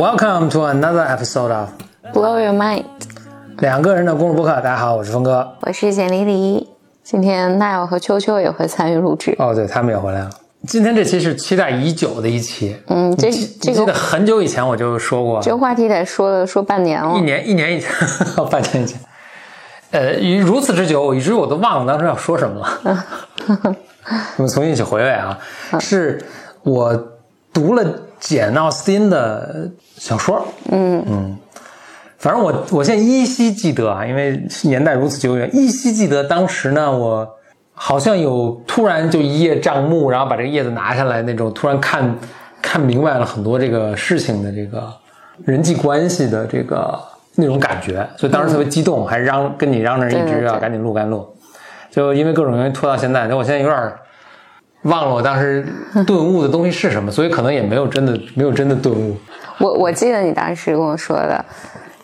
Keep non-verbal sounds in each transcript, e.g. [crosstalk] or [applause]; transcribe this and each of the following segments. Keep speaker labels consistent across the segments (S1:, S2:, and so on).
S1: Welcome to another episode of
S2: Blow Your Mind，
S1: 两个人的公路播客。大家好，我是峰哥。
S2: 我是简丽丽。今天奈尔和秋秋也会参与录制。
S1: 哦，对他们也回来了。今天这期是期待已久的一期。
S2: 嗯，这
S1: 记
S2: 这个
S1: 记得很久以前我就说过，
S2: 这个话题得说了说半年了
S1: 一。年一年以前，[laughs] 半年以前。呃，于如此之久，以至于我都忘了当时要说什么了。[laughs] 我们重新一起回味啊，是我读了简奥斯汀的小说。嗯嗯，反正我我现在依稀记得啊，因为年代如此久远，依稀记得当时呢，我好像有突然就一叶障目，然后把这个叶子拿下来那种，突然看看明白了很多这个事情的这个人际关系的这个那种感觉，所以当时特别激动，还嚷跟你嚷着一直要赶紧录，赶紧录。就因为各种原因拖到现在，就我现在有点忘了我当时 [laughs] 顿悟的东西是什么，所以可能也没有真的没有真的顿悟。
S2: 我我记得你当时跟我说的，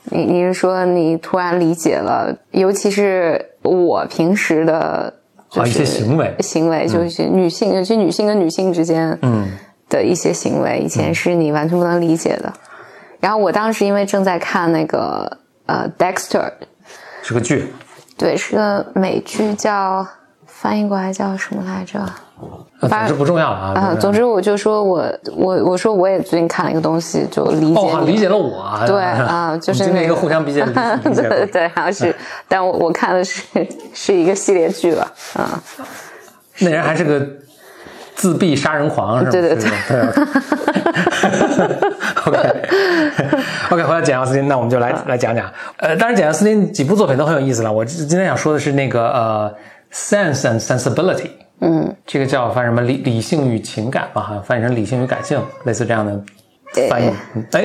S2: 你你是说你突然理解了，尤其是我平时的，就
S1: 啊一些行为。
S2: 行为就是女性，尤其女性跟女性之间，
S1: 嗯。
S2: 的一些行为，以前是你完全不能理解的。然后我当时因为正在看那个呃 Dexter，
S1: 是个剧，
S2: 对，是个美剧叫翻译过来叫什么来着？
S1: 呃总之不重要了啊。
S2: 啊，总之我就说我我我说我也最近看了一个东西，就理解
S1: 哦，理解了我啊。
S2: 对 [laughs] 啊，就是那个
S1: 互相 [laughs] 理解理理解
S2: 对对，好像是，但我我看的是是一个系列剧吧啊，
S1: 那人还是个自闭杀人狂，是吗？
S2: 对对对
S1: 对。[laughs] OK OK，回到简奥斯汀，那我们就来来讲讲。呃，当然简奥斯汀几部作品都很有意思了。我今天想说的是那个呃，Sense and Sensibility，
S2: 嗯，
S1: 这个叫翻什么理理性与情感吧，好像翻译成理性与感性，类似这样的翻译。嗯哎，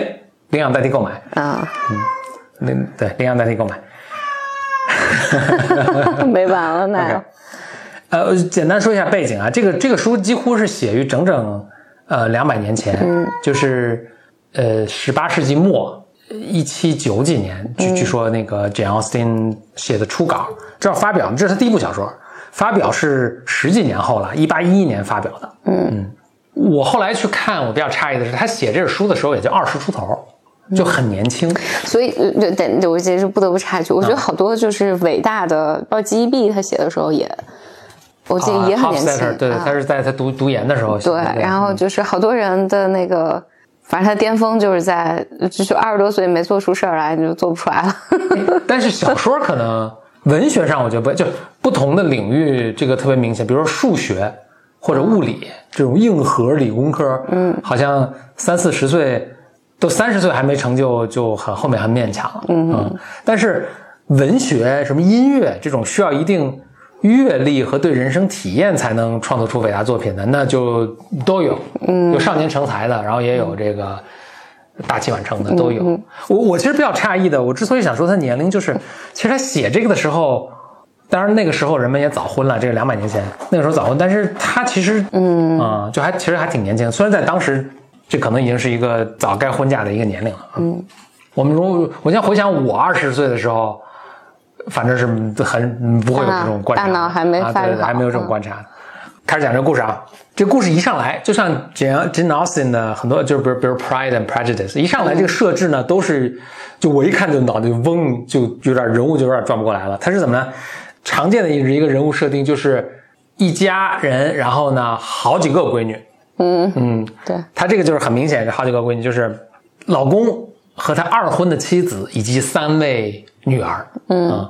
S1: 领养代替购买，
S2: 啊，嗯
S1: 领对领养代替购买。[laughs]
S2: 没完了那 [laughs]
S1: OK 呃，简单说一下背景啊，这个这个书几乎是写于整整呃两百年前，就是呃十八世纪末一七九几年，据据说那个简奥斯汀写的初稿，这要发表，这是他第一部小说，发表是十几年后了，一八一一年发表的。嗯我后来去看，我比较诧异的是，他写这本书的时候也就二十出头，就很年轻。
S2: 所以呃对对，我其实不得不插一句，我觉
S1: 啊
S2: 得好多就是伟大的，包括 G.E.B. 他写的时候也，我记得也很年轻，
S1: 对对，
S2: 啊
S1: 他是在他读读研的时候写的对。，
S2: 然后就是好多人的那个，反正他巅峰就是在，就是二十多岁没做出事儿来，你就做不出来了。
S1: 但是小说可能文学上，我觉得不就不同的领域这个特别明显，比如说数学或者物理这种硬核理工科，嗯，好像三四十岁都三十岁还没成就，就很后面很勉强了，嗯。但是文学什么音乐这种需要一定。阅历和对人生体验才能创作出伟大作品的，那就都有，嗯，有少年成才的，然后也有这个大器晚成的都有。我我其实比较诧异的，我之所以想说他年龄，就是其实他写这个的时候，当然那个时候人们也早婚了，这个两百年前那个时候早婚，但是他其实嗯啊、就还其实还挺年轻，虽然在当时这可能已经是一个早该婚嫁的一个年龄了。嗯，我们如果我现在回想我二十岁的时候，反正是很不会有这种观察，
S2: 大脑还没
S1: 啊对还没有这种观察的。开始讲这个故事啊，这故事一上来就像 Jane Jane Austen 的很多，就是比如比如 Pride and Prejudice，一上来这个设置呢都是，就我一看就脑袋嗡，就有点人物就有点转不过来了。它是怎么呢？常见的一个人物设定就是一家人，然后呢好几个闺女，
S2: 嗯
S1: 嗯，
S2: 对，
S1: 他这个就是很明显，是好几个闺女就是老公和他二婚的妻子以及三位女儿，嗯，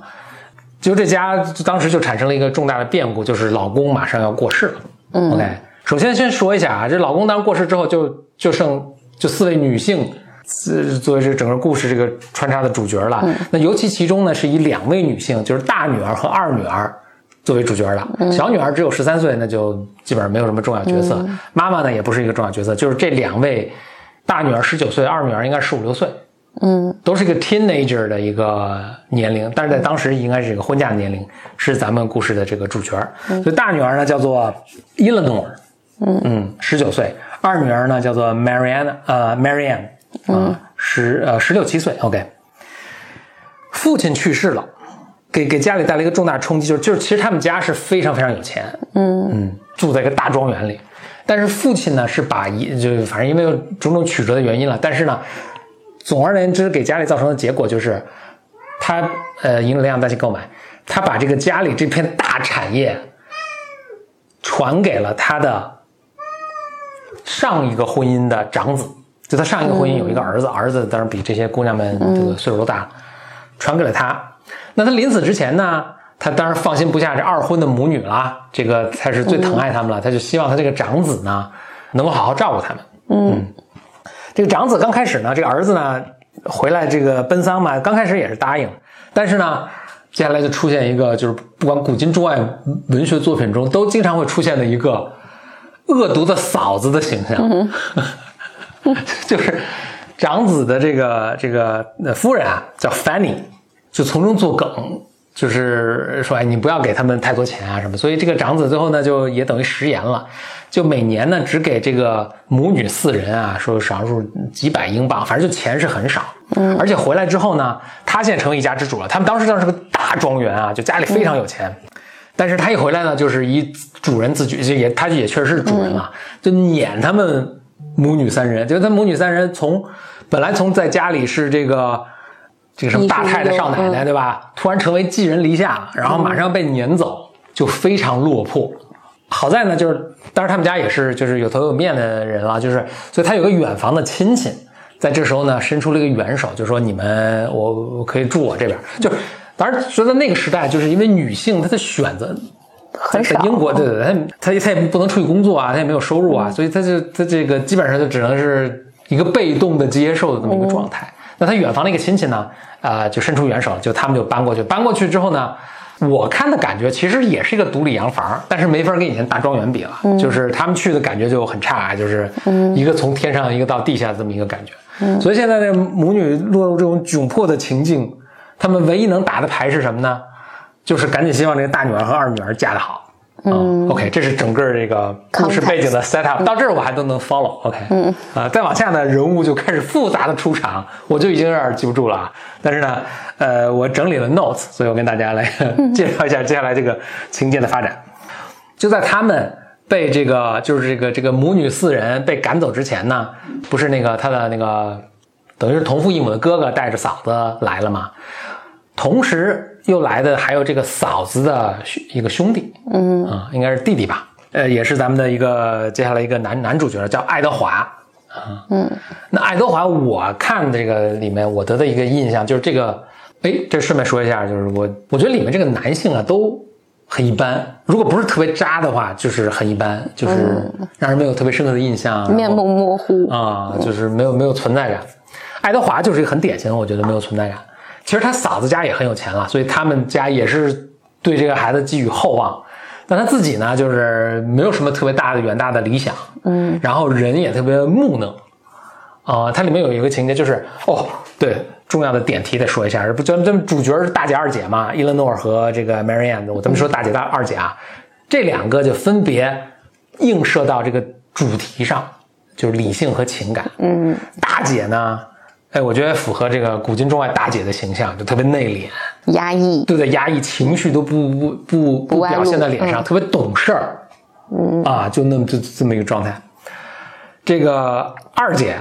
S1: 就这家当时就产生了一个重大的变故，就是老公马上要过世了。嗯，OK，首先先说一下啊，这老公当时过世之后就，就剩就四位女性。是，作为这整个故事这个穿插的主角了，那尤其其中呢是以两位女性，就是大女儿和二女儿作为主角的，小女儿只有十三岁，那就基本上没有什么重要角色。妈妈呢也不是一个重要角色，就是这两位，大女儿十九岁，二女儿应该十五六岁，
S2: 嗯
S1: 都是一个 teenager 的一个年龄，但是在当时应该是一个婚嫁的年龄，是咱们故事的这个主角。所以大女儿呢叫做 Eleanor，嗯嗯，十九岁；二女儿呢叫做 Marianne，呃 Marianne，啊，十呃十六七岁。OK，父亲去世了，给给家里带来一个重大冲击，就是就是其实他们家是非常非常有钱，
S2: 嗯
S1: 嗯，住在一个大庄园里。但是父亲呢是把一就反正因为种种曲折的原因了，但是呢，总而言之，给家里造成的结果就是，他呃引领量大去购买，他把这个家里这片大产业传给了他的上一个婚姻的长子，就他上一个婚姻有一个儿子，儿子当然比这些姑娘们这个岁数都大，传给了他。那他临死之前呢，他当然放心不下这二婚的母女啦，这个才是最疼爱他们了，他就希望他这个长子呢能够好好照顾他们。嗯，这个长子刚开始呢，这个儿子呢回来这个奔丧嘛，刚开始也是答应，但是呢。接下来就出现一个，就是不管古今中外文学作品中都经常会出现的一个恶毒的嫂子的形象，[laughs] 就是长子的这个这个呃夫人啊，叫 Fanny，就从中作梗，就是说哎你不要给他们太多钱啊什么，所以这个长子最后呢就也等于食言了，就每年呢只给这个母女四人啊说少数几百英镑，反正就钱是很少。嗯，而且回来之后呢，他现在成为一家之主了。他们当时当时是个大庄园啊，就家里非常有钱。但是他一回来呢，就是以主人自居，就也他也确实是主人了，就撵他们母女三人。就是他母女三人从本来从在家里是这个这个什么大太太、少奶奶，对吧？突然成为寄人篱下，然后马上被撵走，就非常落魄。好在呢，就是当然他们家也是就是有头有面的人了，就是所以他有个远房的亲戚。在这时候呢，伸出了一个援手，就说你们我我可以住我这边。就当然觉得那个时代，就是因为女性她的选择
S2: 很少。
S1: 英国对对对，她她她也不能出去工作啊，她也没有收入啊，所以她就她这个基本上就只能是一个被动的接受的这么一个状态。那他远房的一个亲戚呢，啊，就伸出援手，就他们就搬过去。搬过去之后呢，我看的感觉其实也是一个独立洋房，但是没法跟以前大庄园比了。就是他们去的感觉就很差，就是一个从天上一个到地下这么一个感觉。所以现在这母女落入这种窘迫的情境，他们唯一能打的牌是什么呢？就是赶紧希望这个大女儿和二女儿嫁得好。嗯，OK，这是整个这个故事背景的 set up，到这儿我还都能 follow。OK，嗯啊，再往下呢，人物就开始复杂的出场，我就已经有点记不住了啊。但是呢，呃，我整理了 notes，所以我跟大家来介绍一下接下来这个情节的发展。就在他们。被这个就是这个这个母女四人被赶走之前呢，不是那个他的那个等于是同父异母的哥哥带着嫂子来了吗？同时又来的还有这个嫂子的一个兄弟，嗯啊，应该是弟弟吧？呃，也是咱们的一个接下来一个男男主角叫爱德华啊，嗯，那爱德华我看这个里面我得的一个印象就是这个，哎，这顺便说一下，就是我我觉得里面这个男性啊都。很一般，如果不是特别渣的话，就是很一般，就是让人没有特别深刻的印象，
S2: 面目模糊
S1: 啊，就是没有没有存在感。爱德华就是一个很典型的，我觉得没有存在感。其实他嫂子家也很有钱啊，所以他们家也是对这个孩子寄予厚望。但他自己呢，就是没有什么特别大的远大的理想，嗯，然后人也特别木讷。啊，它里面有一个情节，就是哦，对，重要的点题得说一下，不，咱们咱们主角是大姐二姐嘛，伊伦诺尔和这个 Marianne，我咱们说大姐大二姐啊，这两个就分别映射到这个主题上，就是理性和情感。嗯，大姐呢，哎，我觉得符合这个古今中外大姐的形象，就特别内敛、
S2: 压抑，
S1: 对对，压抑情绪都不不不不表现在脸上，特别懂事儿。嗯啊，就那么就这么一个状态。这个二姐。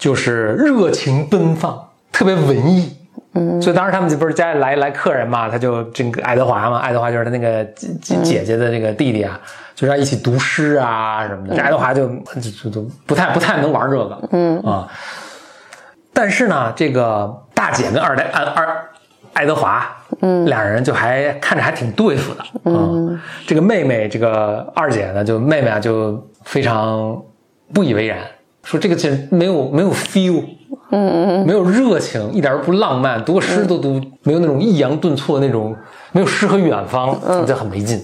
S1: 就是热情奔放，特别文艺，嗯，所以当时他们就不是家里来来客人嘛，他就这个爱德华嘛，爱德华就是他那个姐姐姐的这个弟弟啊，就让一起读诗啊什么的。这爱德华就就就就不太不太能玩这个，嗯啊。但是呢，这个大姐跟二代二二爱德华，嗯，两人就还看着还挺对付的，嗯。这个妹妹，这个二姐呢，就妹妹啊，就非常不以为然。说这个姐没有没有 feel，嗯嗯，没有热情，一点都不浪漫，读个诗都读没有那种抑扬顿挫那种，没有诗和远方，就很没劲。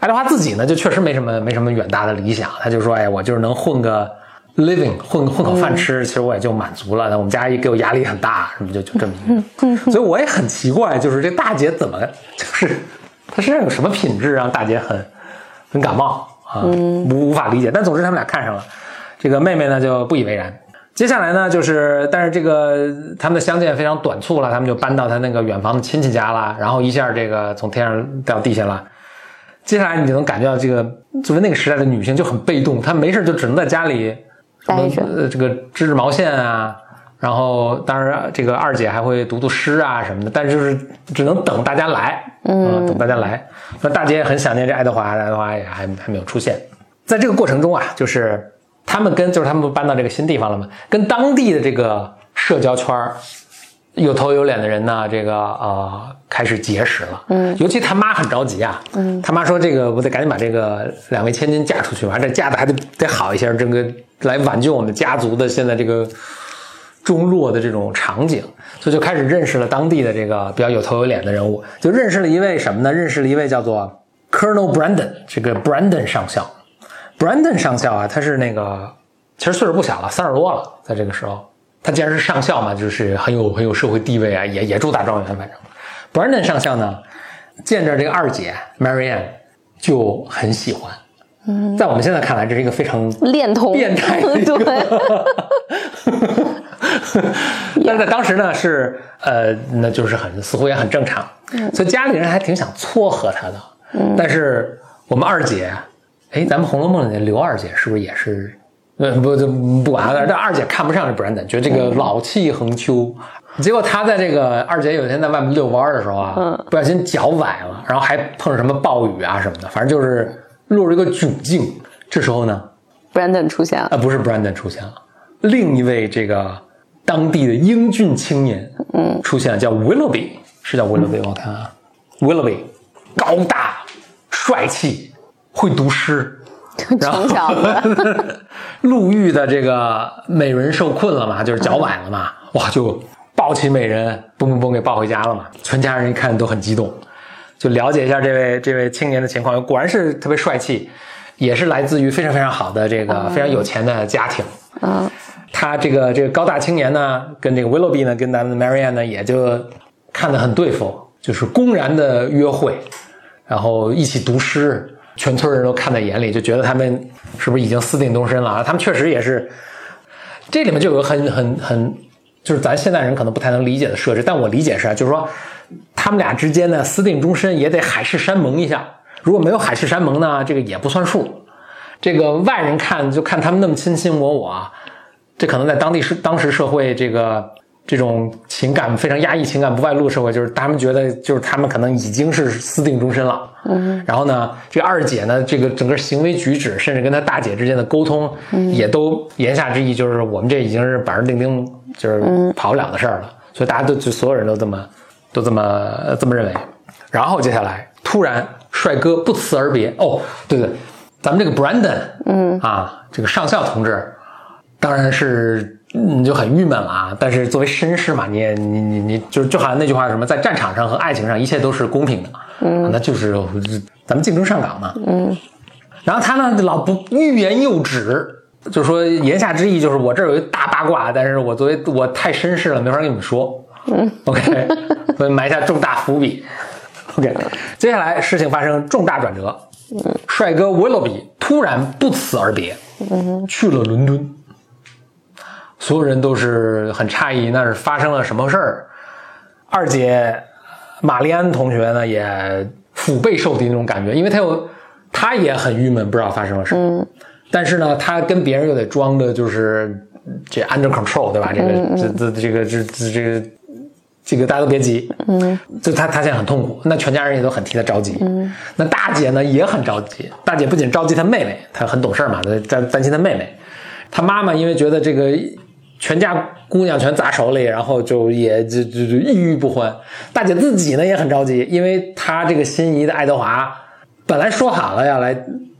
S1: 爱德华自己呢，就确实没什么没什么远大的理想，他就说，哎，我就是能混个 living，混混口饭吃，其实我也就满足了。那我们家一给我压力很大，什么就就这么一个。所以我也很奇怪，就是这大姐怎么就是她身上有什么品质让大姐很很感冒啊？无无法理解。但总之他们俩看上了。这个妹妹呢就不以为然。接下来呢，就是但是这个他们的相见非常短促了，他们就搬到他那个远房的亲戚家了，然后一下这个从天上掉地下了。接下来你就能感觉到，这个作为那个时代的女性就很被动，她没事就只能在家里
S2: 待着，
S1: 呃，这个织织毛线啊，然后当然这个二姐还会读读诗啊什么的，但是就是只能等大家来，嗯，等大家来。那大姐也很想念这爱德华，爱德华也还还没有出现。在这个过程中啊，就是他们跟就是他们不搬到这个新地方了吗？跟当地的这个社交圈儿有头有脸的人呢，这个呃开始结识了。嗯，尤其他妈很着急啊。嗯，他妈说这个我得赶紧把这个两位千金嫁出去，完这嫁的还得得好一些，这个来挽救我们家族的现在这个中落的这种场景，所以就开始认识了当地的这个比较有头有脸的人物，就认识了一位什么呢？认识了一位叫做 Colonel Brandon，这个 Brandon 上校。Brandon 上校啊，他是那个其实岁数不小了，三十多了，在这个时候，他既然是上校嘛，就是很有很有社会地位啊，也也住大庄园，反正 Brandon 上校呢，见着这个二姐 Marianne 就很喜欢。嗯，在我们现在看来，这是一个非常
S2: 恋童
S1: 变态的一个
S2: 对，[laughs]
S1: 但在当时呢，是呃，那就是很似乎也很正常，所以家里人还挺想撮合他的。嗯，但是我们二姐，哎，咱们《红楼梦》里的刘二姐是不是也是？呃，不，就不管了。但二姐看不上这 Brandon，觉得这个老气横秋。结果她在这个二姐有一天在外面遛弯儿的时候啊，
S2: 嗯
S1: 不小心脚崴了，然后还碰上什么暴雨啊什么的，反正就是落入一个窘境。这时候呢
S2: ，Brandon 出现了，
S1: 啊，不是 Brandon 出现了，另一位这个当地的英俊青年，嗯，出现了，叫 Willoughby，是叫 Willoughby 吗？我看啊，Willoughby，高大帅气，会读诗，[laughs] 然后
S2: 穷小子，[laughs]
S1: 路遇的这个美人受困了嘛，就是脚崴了嘛，哇，就抱起美人，嘣嘣嘣给抱回家了嘛。全家人一看都很激动，就了解一下这位这位青年的情况，果然是特别帅气，也是来自于非常非常好的这个非常有钱的家庭。
S2: 嗯，
S1: 他这个这个高大青年呢，跟这个 Willoughby 呢，跟咱们的 Marianne 呢，也就看得很对付，就是公然的约会，然后一起读诗，全村人都看在眼里，就觉得他们是不是已经私定终身了啊？他们确实也是，这里面就有个很很很，就是咱现代人可能不太能理解的设置，但我理解是啊，就是说他们俩之间呢私定终身也得海誓山盟一下，如果没有海誓山盟呢，这个也不算数。这个外人看就看他们那么卿卿我我啊，这可能在当地是当时社会这个这种情感非常压抑、情感不外露的社会，就是他们觉得就是他们可能已经是私定终身了。嗯，然后呢，这二姐呢，这个整个行为举止，甚至跟她大姐之间的沟通，也都言下之意就是我们这已经是板上钉钉，就是跑不了的事儿了。所以大家都就所有人都这么都这么这么认为。然后接下来突然帅哥不辞而别。哦，对对，咱们这个 Brandon，嗯啊，这个上校同志，当然是你就很郁闷了啊。但是作为绅士嘛，你也你你你就就好像那句话什么，在战场上和爱情上一切都是公平的，嗯，那就是咱们竞争上岗嘛，嗯。然后他呢，老不欲言又止，就说言下之意就是我这儿有一大八卦，但是我作为我太绅士了，没法跟你们说。嗯，OK，所以埋下重大伏笔。OK，接下来事情发生重大转折，帅哥 Willoughby 突然不辞而别，去了伦敦。所有人都是很诧异，那是发生了什么事儿？二姐玛丽安同学呢，也腹背受敌那种感觉，因为她有，她也很郁闷，不知道发生了什么。但是呢，她跟别人又得装的就是这 under control，对吧？这个这这这个这这这个这个大家都别急，嗯，就他他现在很痛苦，那全家人也都很替他着急，嗯，那大姐呢也很着急，大姐不仅着急她妹妹，她很懂事嘛，她担担心她妹妹，她妈妈因为觉得这个全家姑娘全砸手里，然后就也就就就郁郁不欢。大姐自己呢也很着急，因为她这个心仪的爱德华本来说好了要来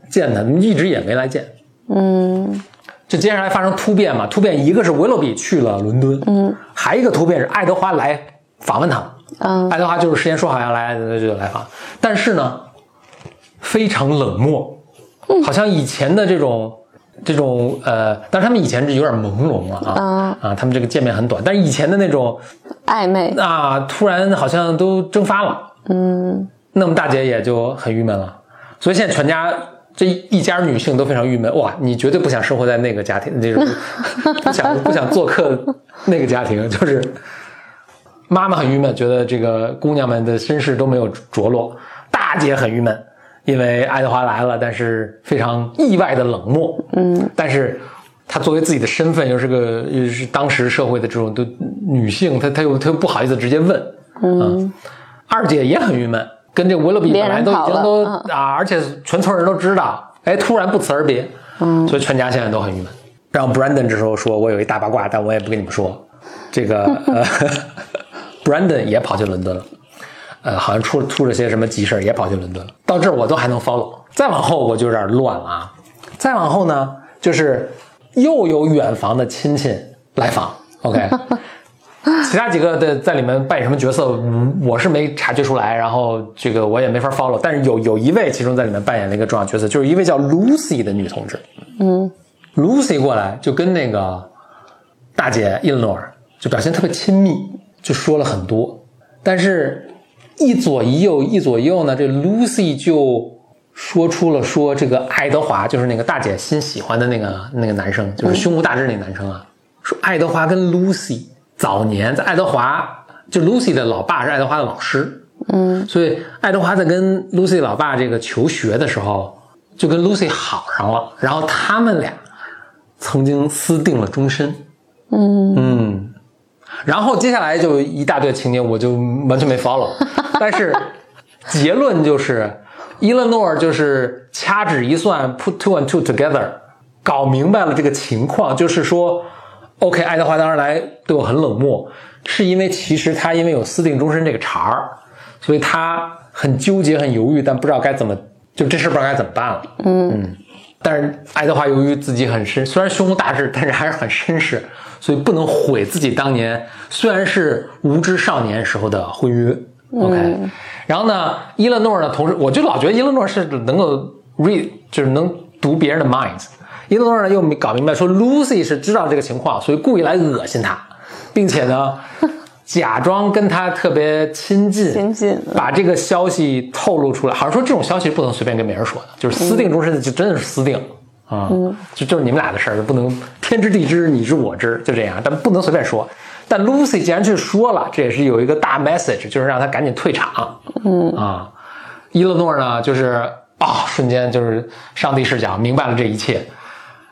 S1: 见她，一直也没来见。
S2: 嗯。
S1: 就接下来发生突变嘛，突变一个是维洛比去了伦敦，嗯，还一个突变是爱德华来访问他。
S2: 嗯。
S1: 爱德华就是事先说好要来，那就来访，但是呢，非常冷漠，好像以前的这种这种呃，但是他们以前是有点朦胧了啊、啊，他们这个见面很短，但是以前的那种
S2: 暧昧，
S1: 啊，突然好像都蒸发了，
S2: 嗯。
S1: 那么大姐也就很郁闷了，所以现在全家这一家女性都非常郁闷。哇，你绝对不想生活在那个家庭，那种不想 [laughs] 不想做客那个家庭，就是妈妈很郁闷，觉得这个姑娘们的身世都没有着落。大姐很郁闷，因为爱德华来了，但是非常意外的冷漠。嗯，但是她作为自己的身份，又是个又是当时社会的这种都女性，她她又她又不好意思直接问。嗯，二姐也很郁闷，跟这个 Willoughby 本来都已经都啊，而且全村人都知道，哎，突然不辞而别，嗯，所以全家现在都很郁闷。然后 Brandon 这时候说：“我有一大八卦，但我也不跟你们说。”这个呃 [laughs]，Brandon 也跑去伦敦了，呃，好像出出了些什么急事也跑去伦敦了。到这儿我都还能 follow，再往后我就有点乱了啊。再往后呢，就是又有远房的亲戚来访，OK。[laughs] 其他几个的在里面扮演什么角色，我是没察觉出来，然后这个我也没法 follow。但是有有一位其中在里面扮演了一个重要角色，就是一位叫 Lucy 的女同志。嗯，Lucy 过来就跟那个大姐 Eleanor 就表现特别亲密，就说了很多。但是，一左一右，一左一右呢，这 Lucy 就说出了说这个爱德华就是那个大姐新喜欢的那个那个男生，就是胸无大志那男生啊，说爱德华跟 Lucy。早年在爱德华，就 Lucy 的老爸是爱德华的老师，嗯，所以爱德华在跟 Lucy 老爸这个求学的时候，就跟 Lucy 好上了，然后他们俩曾经私定了终身，嗯。嗯，然后接下来就一大堆情节，我就完全没 follow，[laughs] 但是结论就是 Eleanor 就是掐指一算，put two and two together，搞明白了这个情况，就是说。OK，爱德华当时来对我很冷漠，是因为其实他因为有私定终身这个茬儿，所以他很纠结、很犹豫，但不知道该怎么，就这事不知道该怎么办了。嗯嗯。但是爱德华由于自己很绅，虽然胸无大志，但是还是很绅士，所以不能毁自己当年虽然是无知少年时候的婚约。OK，然后呢，伊勒诺呢，同时我就老觉得伊勒诺是能够 read，就是能读别人的 minds。伊诺呢又没搞明白，说 Lucy 是知道这个情况，所以故意来恶心他，并且呢，假装跟他特别亲近，
S2: 亲近，
S1: 把这个消息透露出来。好像说这种消息不能随便跟别人说的，就是私定终身的，就真的是私定啊，就就是你们俩的事儿，不能天知地知，你知我知，就这样，但不能随便说。但 Lucy 既然去说了，这也是有一个大 message，就是让他赶紧退场。嗯啊，伊勒诺呢，就是啊，瞬间就是上帝视角，明白了这一切。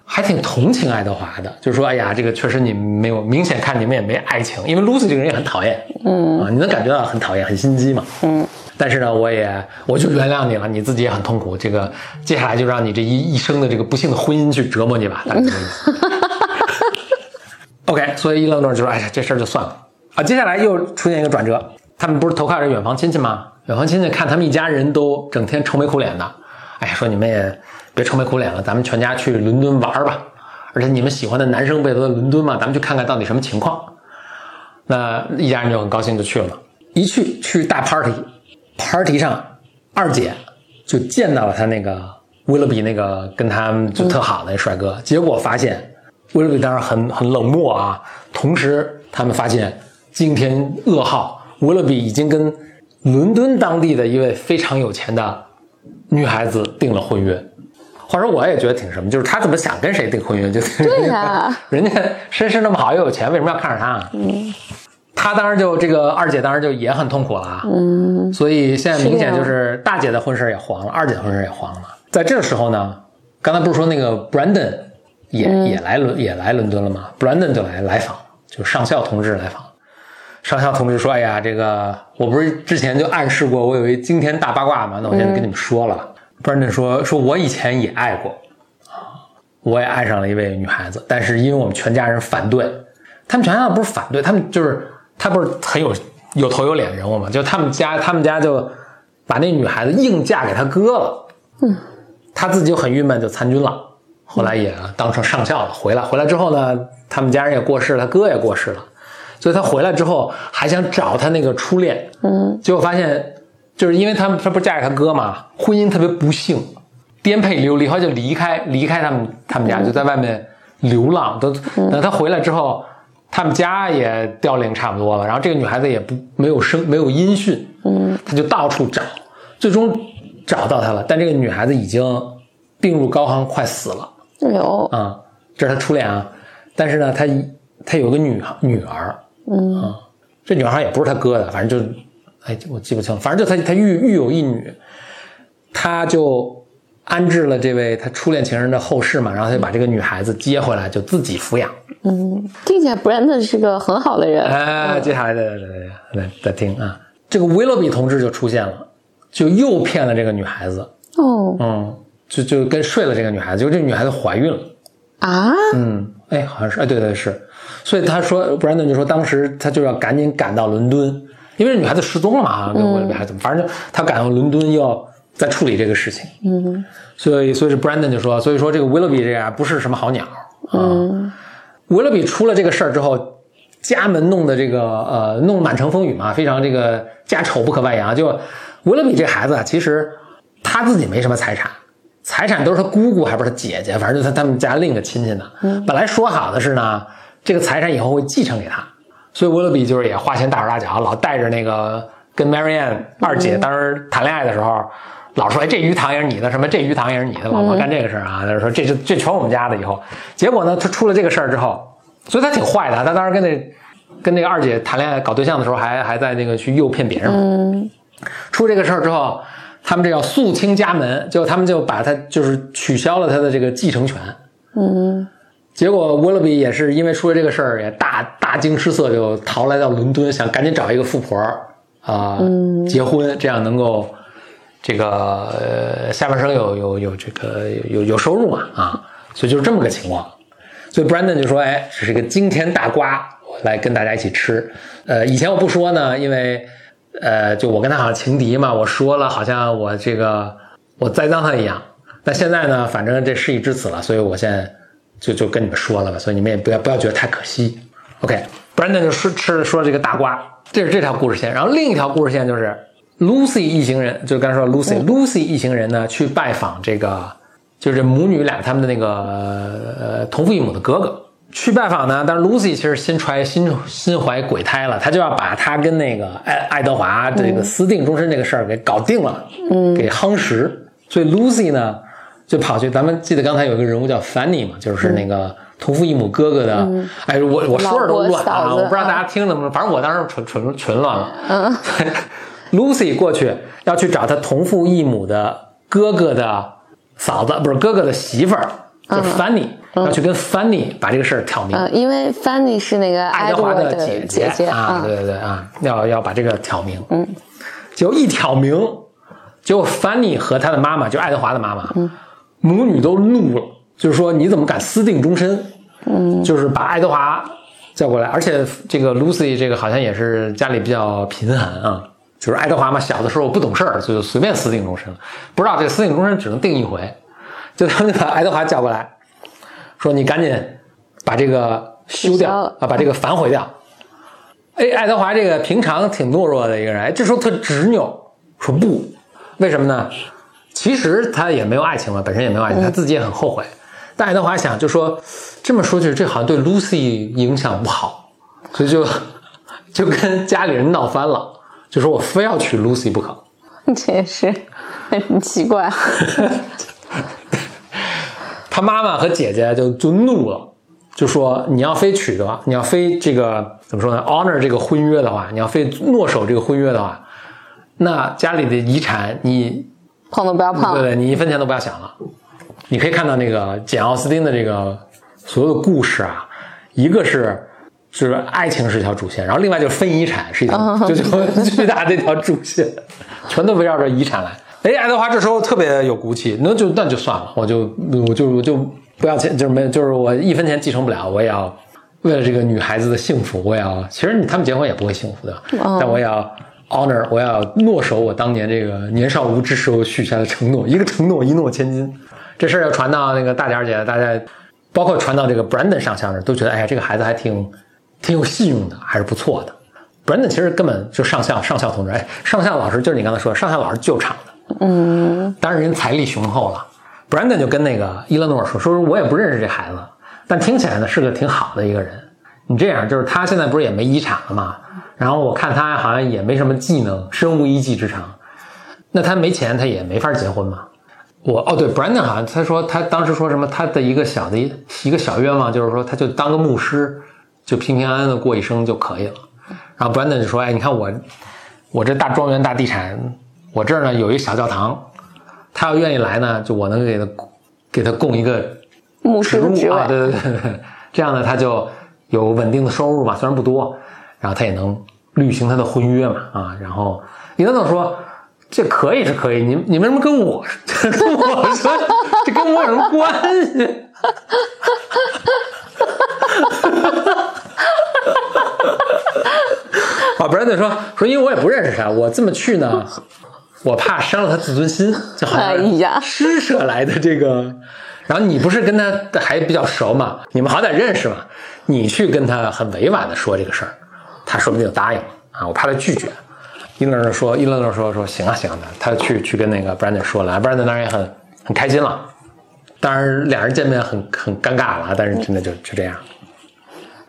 S1: 还挺同情爱德华的，就是说，哎呀，这个确实你没有明显看你们也没爱情，因为 Lucy 这个人也很讨厌，嗯啊，你能感觉到很讨厌，很心机嘛，嗯。但是呢，我也我就原谅你了，你自己也很痛苦，这个接下来就让你这一一生的这个不幸的婚姻去折磨你吧，大概 [laughs] 这个意思。OK，所以伊勒诺就说，哎呀，这事儿就算了啊。接下来又出现一个转折，他们不是投靠这远房亲戚吗？远房亲戚看他们一家人都整天愁眉苦脸的，哎呀，说你们也。别愁眉苦脸了，咱们全家去伦敦玩吧。而且你们喜欢的男生不也都在伦敦吗？咱们去看看到底什么情况。那一家人就很高兴就去了。一去去大 party 上二姐就见到了他那个威勒比那个跟他就特好的那帅哥。结果发现威勒比当然很很冷漠啊。同时他们发现惊天噩耗，威勒比已经跟伦敦当地的一位非常有钱的女孩子订了婚约。话说我也觉得挺什么，就是他怎么想跟谁订婚约就
S2: 对呀，
S1: 人家身世那么好又有钱，为什么要看上他？嗯，他当然就这个二姐当然就也很痛苦了，嗯，所以现在明显就是大姐的婚事也黄了，二姐的婚事也黄了。在这个时候呢，刚才不是说那个 Brandon 也也来伦也来伦敦了吗？Brandon 就来来访，就上校同志来访。上校同志说：“哎呀，这个我不是之前就暗示过我有一惊天大八卦吗？那我现在跟你们说了。” Brandon 说：“说我以前也爱过，啊，我也爱上了一位女孩子，但是因为我们全家人反对，他们全家不是反对，他们就是他不是很有有头有脸的人物嘛，就他们家他们家就把那女孩子硬嫁给他哥了，嗯，他自己就很郁闷，就参军了，后来也当成上校了，回来回来之后呢，他们家人也过世了，他哥也过世了，所以他回来之后还想找他那个初恋，嗯，结果发现。”就是因为他们他不是嫁给他哥嘛，婚姻特别不幸，颠沛流离，后来就离开离开他们他们家，就在外面流浪。都等他回来之后，他们家也凋零差不多了。然后这个女孩子也不没有声没有音讯，嗯，他就到处找，最终找到她了。但这个女孩子已经病入膏肓，快死了。
S2: 有
S1: 啊，这是他初恋啊。但是呢，他他有个女女儿，嗯啊，这女孩也不是他哥的，反正就。哎，我记不清，反正就他他育育有一女，他就安置了这位他初恋情人的后事嘛，然后他就把这个女孩子接回来，就自己抚养。
S2: 嗯，听起来 Brandon 是个很好的人。
S1: 哎，接下来再再再再听啊，这个威勒比同志就出现了，就诱骗了这个女孩子。
S2: 哦，
S1: 嗯，就就跟睡了这个女孩子，就这女孩子怀孕了。
S2: 啊，
S1: 嗯，哎，好像是，哎，对对是，所以他说，Brandon 就说当时他就要赶紧赶到伦敦，因为这女孩子失踪了嘛，跟威勒比还怎么，反正就他赶到伦敦要再处理这个事情。
S2: 嗯
S1: 所以，所以是 Brandon 就说，所以说这个 Willoughby 这样不是什么好鸟啊。
S2: 嗯
S1: 威勒比出了这个事儿之后，家门弄得这个呃弄得满城风雨嘛，非常这个家丑不可外扬。就 Willoughby 这孩子啊，其实他自己没什么财产，财产都是他姑姑还不是他姐姐，反正就他他们家另一个亲戚的。本来说好的是呢，这个财产以后会继承给他，所以威勒比就是也花钱大手大脚，老带着那个跟 Marianne 二姐当时谈恋爱的时候。老说哎，这鱼塘也是你的，什么这鱼塘也是你的，老婆干这个事儿啊。他就说这这这全我们家的。以后，结果呢，他出了这个事儿之后，所以他挺坏的。他当时跟那跟那个二姐谈恋爱搞对象的时候，还还在那个去诱骗别人嘛。
S2: 嗯
S1: 出这个事儿之后，他们这叫肃清家门，就他们就把他就是取消了他的这个继承权。
S2: 嗯
S1: 结果沃勒比也是因为出了这个事儿，也大大惊失色，就逃来到伦敦，想赶紧找一个富婆啊、结婚，这样能够这个呃下半生有有有这个有有收入嘛啊，所以就是这么个情况。所以 Brandon 就说：“哎，这是一个惊天大瓜，来跟大家一起吃。呃，以前我不说呢，因为呃，就我跟他好像情敌嘛，我说了好像我这个我栽赃他一样。但现在呢，反正这事已至此了，所以我现在就就跟你们说了吧，所以你们也不要不要觉得太可惜。OK，Brandon、就说吃说这个大瓜，这是这条故事线。然后另一条故事线就是 Lucy 一行人，就刚才说 Lucy，Lucy、一行人呢去拜访这个，就是母女俩他们的那个呃同父异母的哥哥。去拜访呢，但是 Lucy 其实心揣心心怀鬼胎了，她就要把她跟那个爱爱德华这个私定终身这个事儿给搞定了，嗯，给夯实。所以 Lucy 呢就跑去，咱们记得刚才有一个人物叫 Fanny 嘛，就是那个同父异母哥哥的。哎，我我说着都乱啊，
S2: 老婆嫂子
S1: 我不知道大家听能不能，反正我当时纯纯纯乱了。嗯 [laughs]，Lucy 过去要去找她同父异母的哥哥的嫂子，不是哥哥的媳妇儿，就是 Fanny，、要去跟 Fanny 把这个事儿挑明。
S2: 嗯，因为 Fanny 是那个
S1: 爱德华的
S2: 的
S1: 姐
S2: 姐姐
S1: 啊，对对对啊，要要把这个挑明。嗯，结果一挑明，结果 Fanny 和他的妈妈，就爱德华的妈妈，母女都怒了，就是说你怎么敢私定终身？嗯，就是把爱德华叫过来，而且这个 Lucy 这个好像也是家里比较贫寒啊。就是爱德华嘛，小的时候不懂事儿，就随便私定终身了。不知道这个私定终身只能定一回，就他们就把爱德华叫过来，说你赶紧把这个修掉啊，把这个反悔掉。哎，爱德华这个平常挺懦弱的一个人，哎，这时候特执拗，说不，为什么呢？其实他也没有爱情嘛，本身也没有爱情，他自己也很后悔。但爱德华想，就说这么说去，这好像对 Lucy 影响不好，所以就 [laughs] 就跟家里人闹翻了，就说我非要娶 Lucy 不可。[laughs]
S2: 这也是很奇怪。[laughs]
S1: 他妈妈和姐姐就就怒了，就说你要非娶的话，你要非这个怎么说呢？honor 这个婚约的话，你要非诺守这个婚约的话，那家里的遗产你
S2: 碰都不要碰。
S1: 对对，你一分钱都不要想了。你可以看到那个简奥斯汀的这个所有的故事啊，一个是就是爱情是一条主线，然后另外就是分遗产是一条，[laughs] 就就巨大的一条主线，全都围绕着遗产来。哎，爱德华这时候特别有骨气，那就那就算了，我就我就我就不要钱，就是没就是我一分钱继承不了，我也要为了这个女孩子的幸福，我也要其实他们结婚也不会幸福的，但我也要 honor，我要诺守我当年这个年少无知时候许下的承诺，一个承诺一诺千金。这事儿要传到那个大点儿姐，大家包括传到这个 Brandon 上校那儿，都觉得哎呀，这个孩子还挺挺有信用的，还是不错的。Brandon 其实根本就上校上校同志，哎，上校老师就是你刚才说的，上校老师救场的，
S2: 嗯，
S1: 当然人财力雄厚了。Brandon 就跟那个伊勒诺尔说，说我也不认识这孩子，但听起来呢是个挺好的一个人。你这样就是他现在不是也没遗产了吗？然后我看他好像也没什么技能，身无一技之长，那他没钱，他也没法结婚嘛。我哦对，Brandon 好像他说他当时说什么，他的一个小的一一个小愿望就是说，他就当个牧师，就平平安安的过一生就可以了。然后 Brandon 就说，哎，你看我我这大庄园大地产，我这儿呢有一小教堂，他要愿意来呢，就我能给他给他供一个
S2: 牧师的职位，
S1: 啊，对对对对，这样呢他就有稳定的收入嘛，虽然不多，然后他也能履行他的婚约嘛，啊，然后李德总说这可以是可以，你你为什么跟我 [laughs] 跟我说这跟我有什么关系？[laughs] [laughs] 啊，Brandon 说说，因为我也不认识他，我这么去呢，我怕伤了他自尊心，就好
S2: 哎
S1: 像
S2: 呀
S1: 施舍来的这个。然后你不是跟他还比较熟嘛？你们好歹认识嘛？你去跟他很委婉的说这个事儿，他说不定就答应了啊！我怕他拒绝。伊勒说，伊勒说说行啊行啊，他去去跟那个 Brandon 说了，Brandon 当然也很很开心了。当然俩人见面很很尴尬了，但是真的就就这样。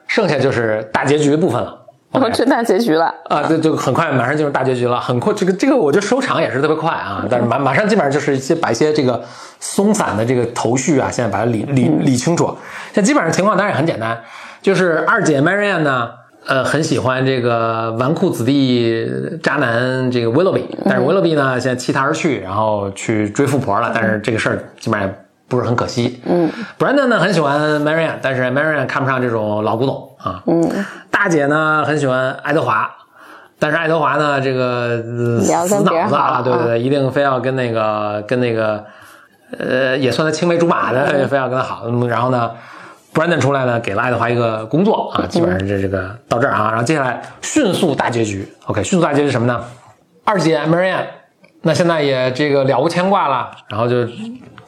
S1: 剩下就是大结局的部分了。
S2: 然后
S1: OK
S2: 这大结局了。
S1: 啊，对，就很快马上进入大结局了，很快，这个这个我觉得收场也是特别快啊，但是马马上基本上就是一些把一些这个松散的这个头绪啊，现在把它理理理清楚。现在基本上情况当然也很简单，就是二姐 Marianne 呢，呃，很喜欢这个纨绔子弟渣男这个 Willoughby，但是 Willoughby 呢现在弃她而去，然后去追富婆了，但是这个事儿基本上也不是很可惜。嗯，Brandon 呢很喜欢 Marianne，但是 Marianne 看不上这种老古董啊。嗯，大姐呢很喜欢爱德华。但是爱德华呢，这个死脑子啊，对对对，一定非要跟那个跟那个，呃，也算他青梅竹马的，非要跟他好。嗯然后呢，Brandon 出来呢，给了爱德华一个工作啊，基本上这这个到这儿啊，然后接下来迅速大结局，OK，迅速大结局什么呢？二姐 Marianne，那现在也这个了无牵挂了，然后就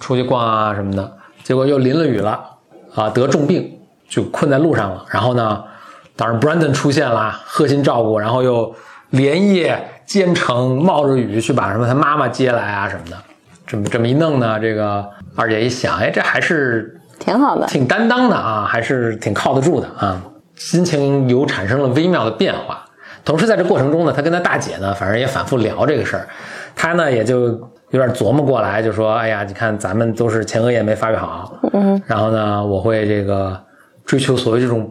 S1: 出去逛啊什么的，结果又淋了雨了啊，得重病就困在路上了。然后呢，当然 Brandon 出现了，贺心照顾，然后又连夜兼程冒着雨去把什么他妈妈接来啊什么的。这么这么一弄呢，这个二姐一想，哎，这还是
S2: 挺好的。
S1: 挺担当的啊，还是挺靠得住的啊，心情有产生了微妙的变化。同时在这过程中呢，他跟他大姐呢，反正也反复聊这个事儿，他呢也就有点琢磨过来，就说：“哎呀，你看咱们都是前额叶没发育好，嗯，然后呢，我会这个追求所谓这种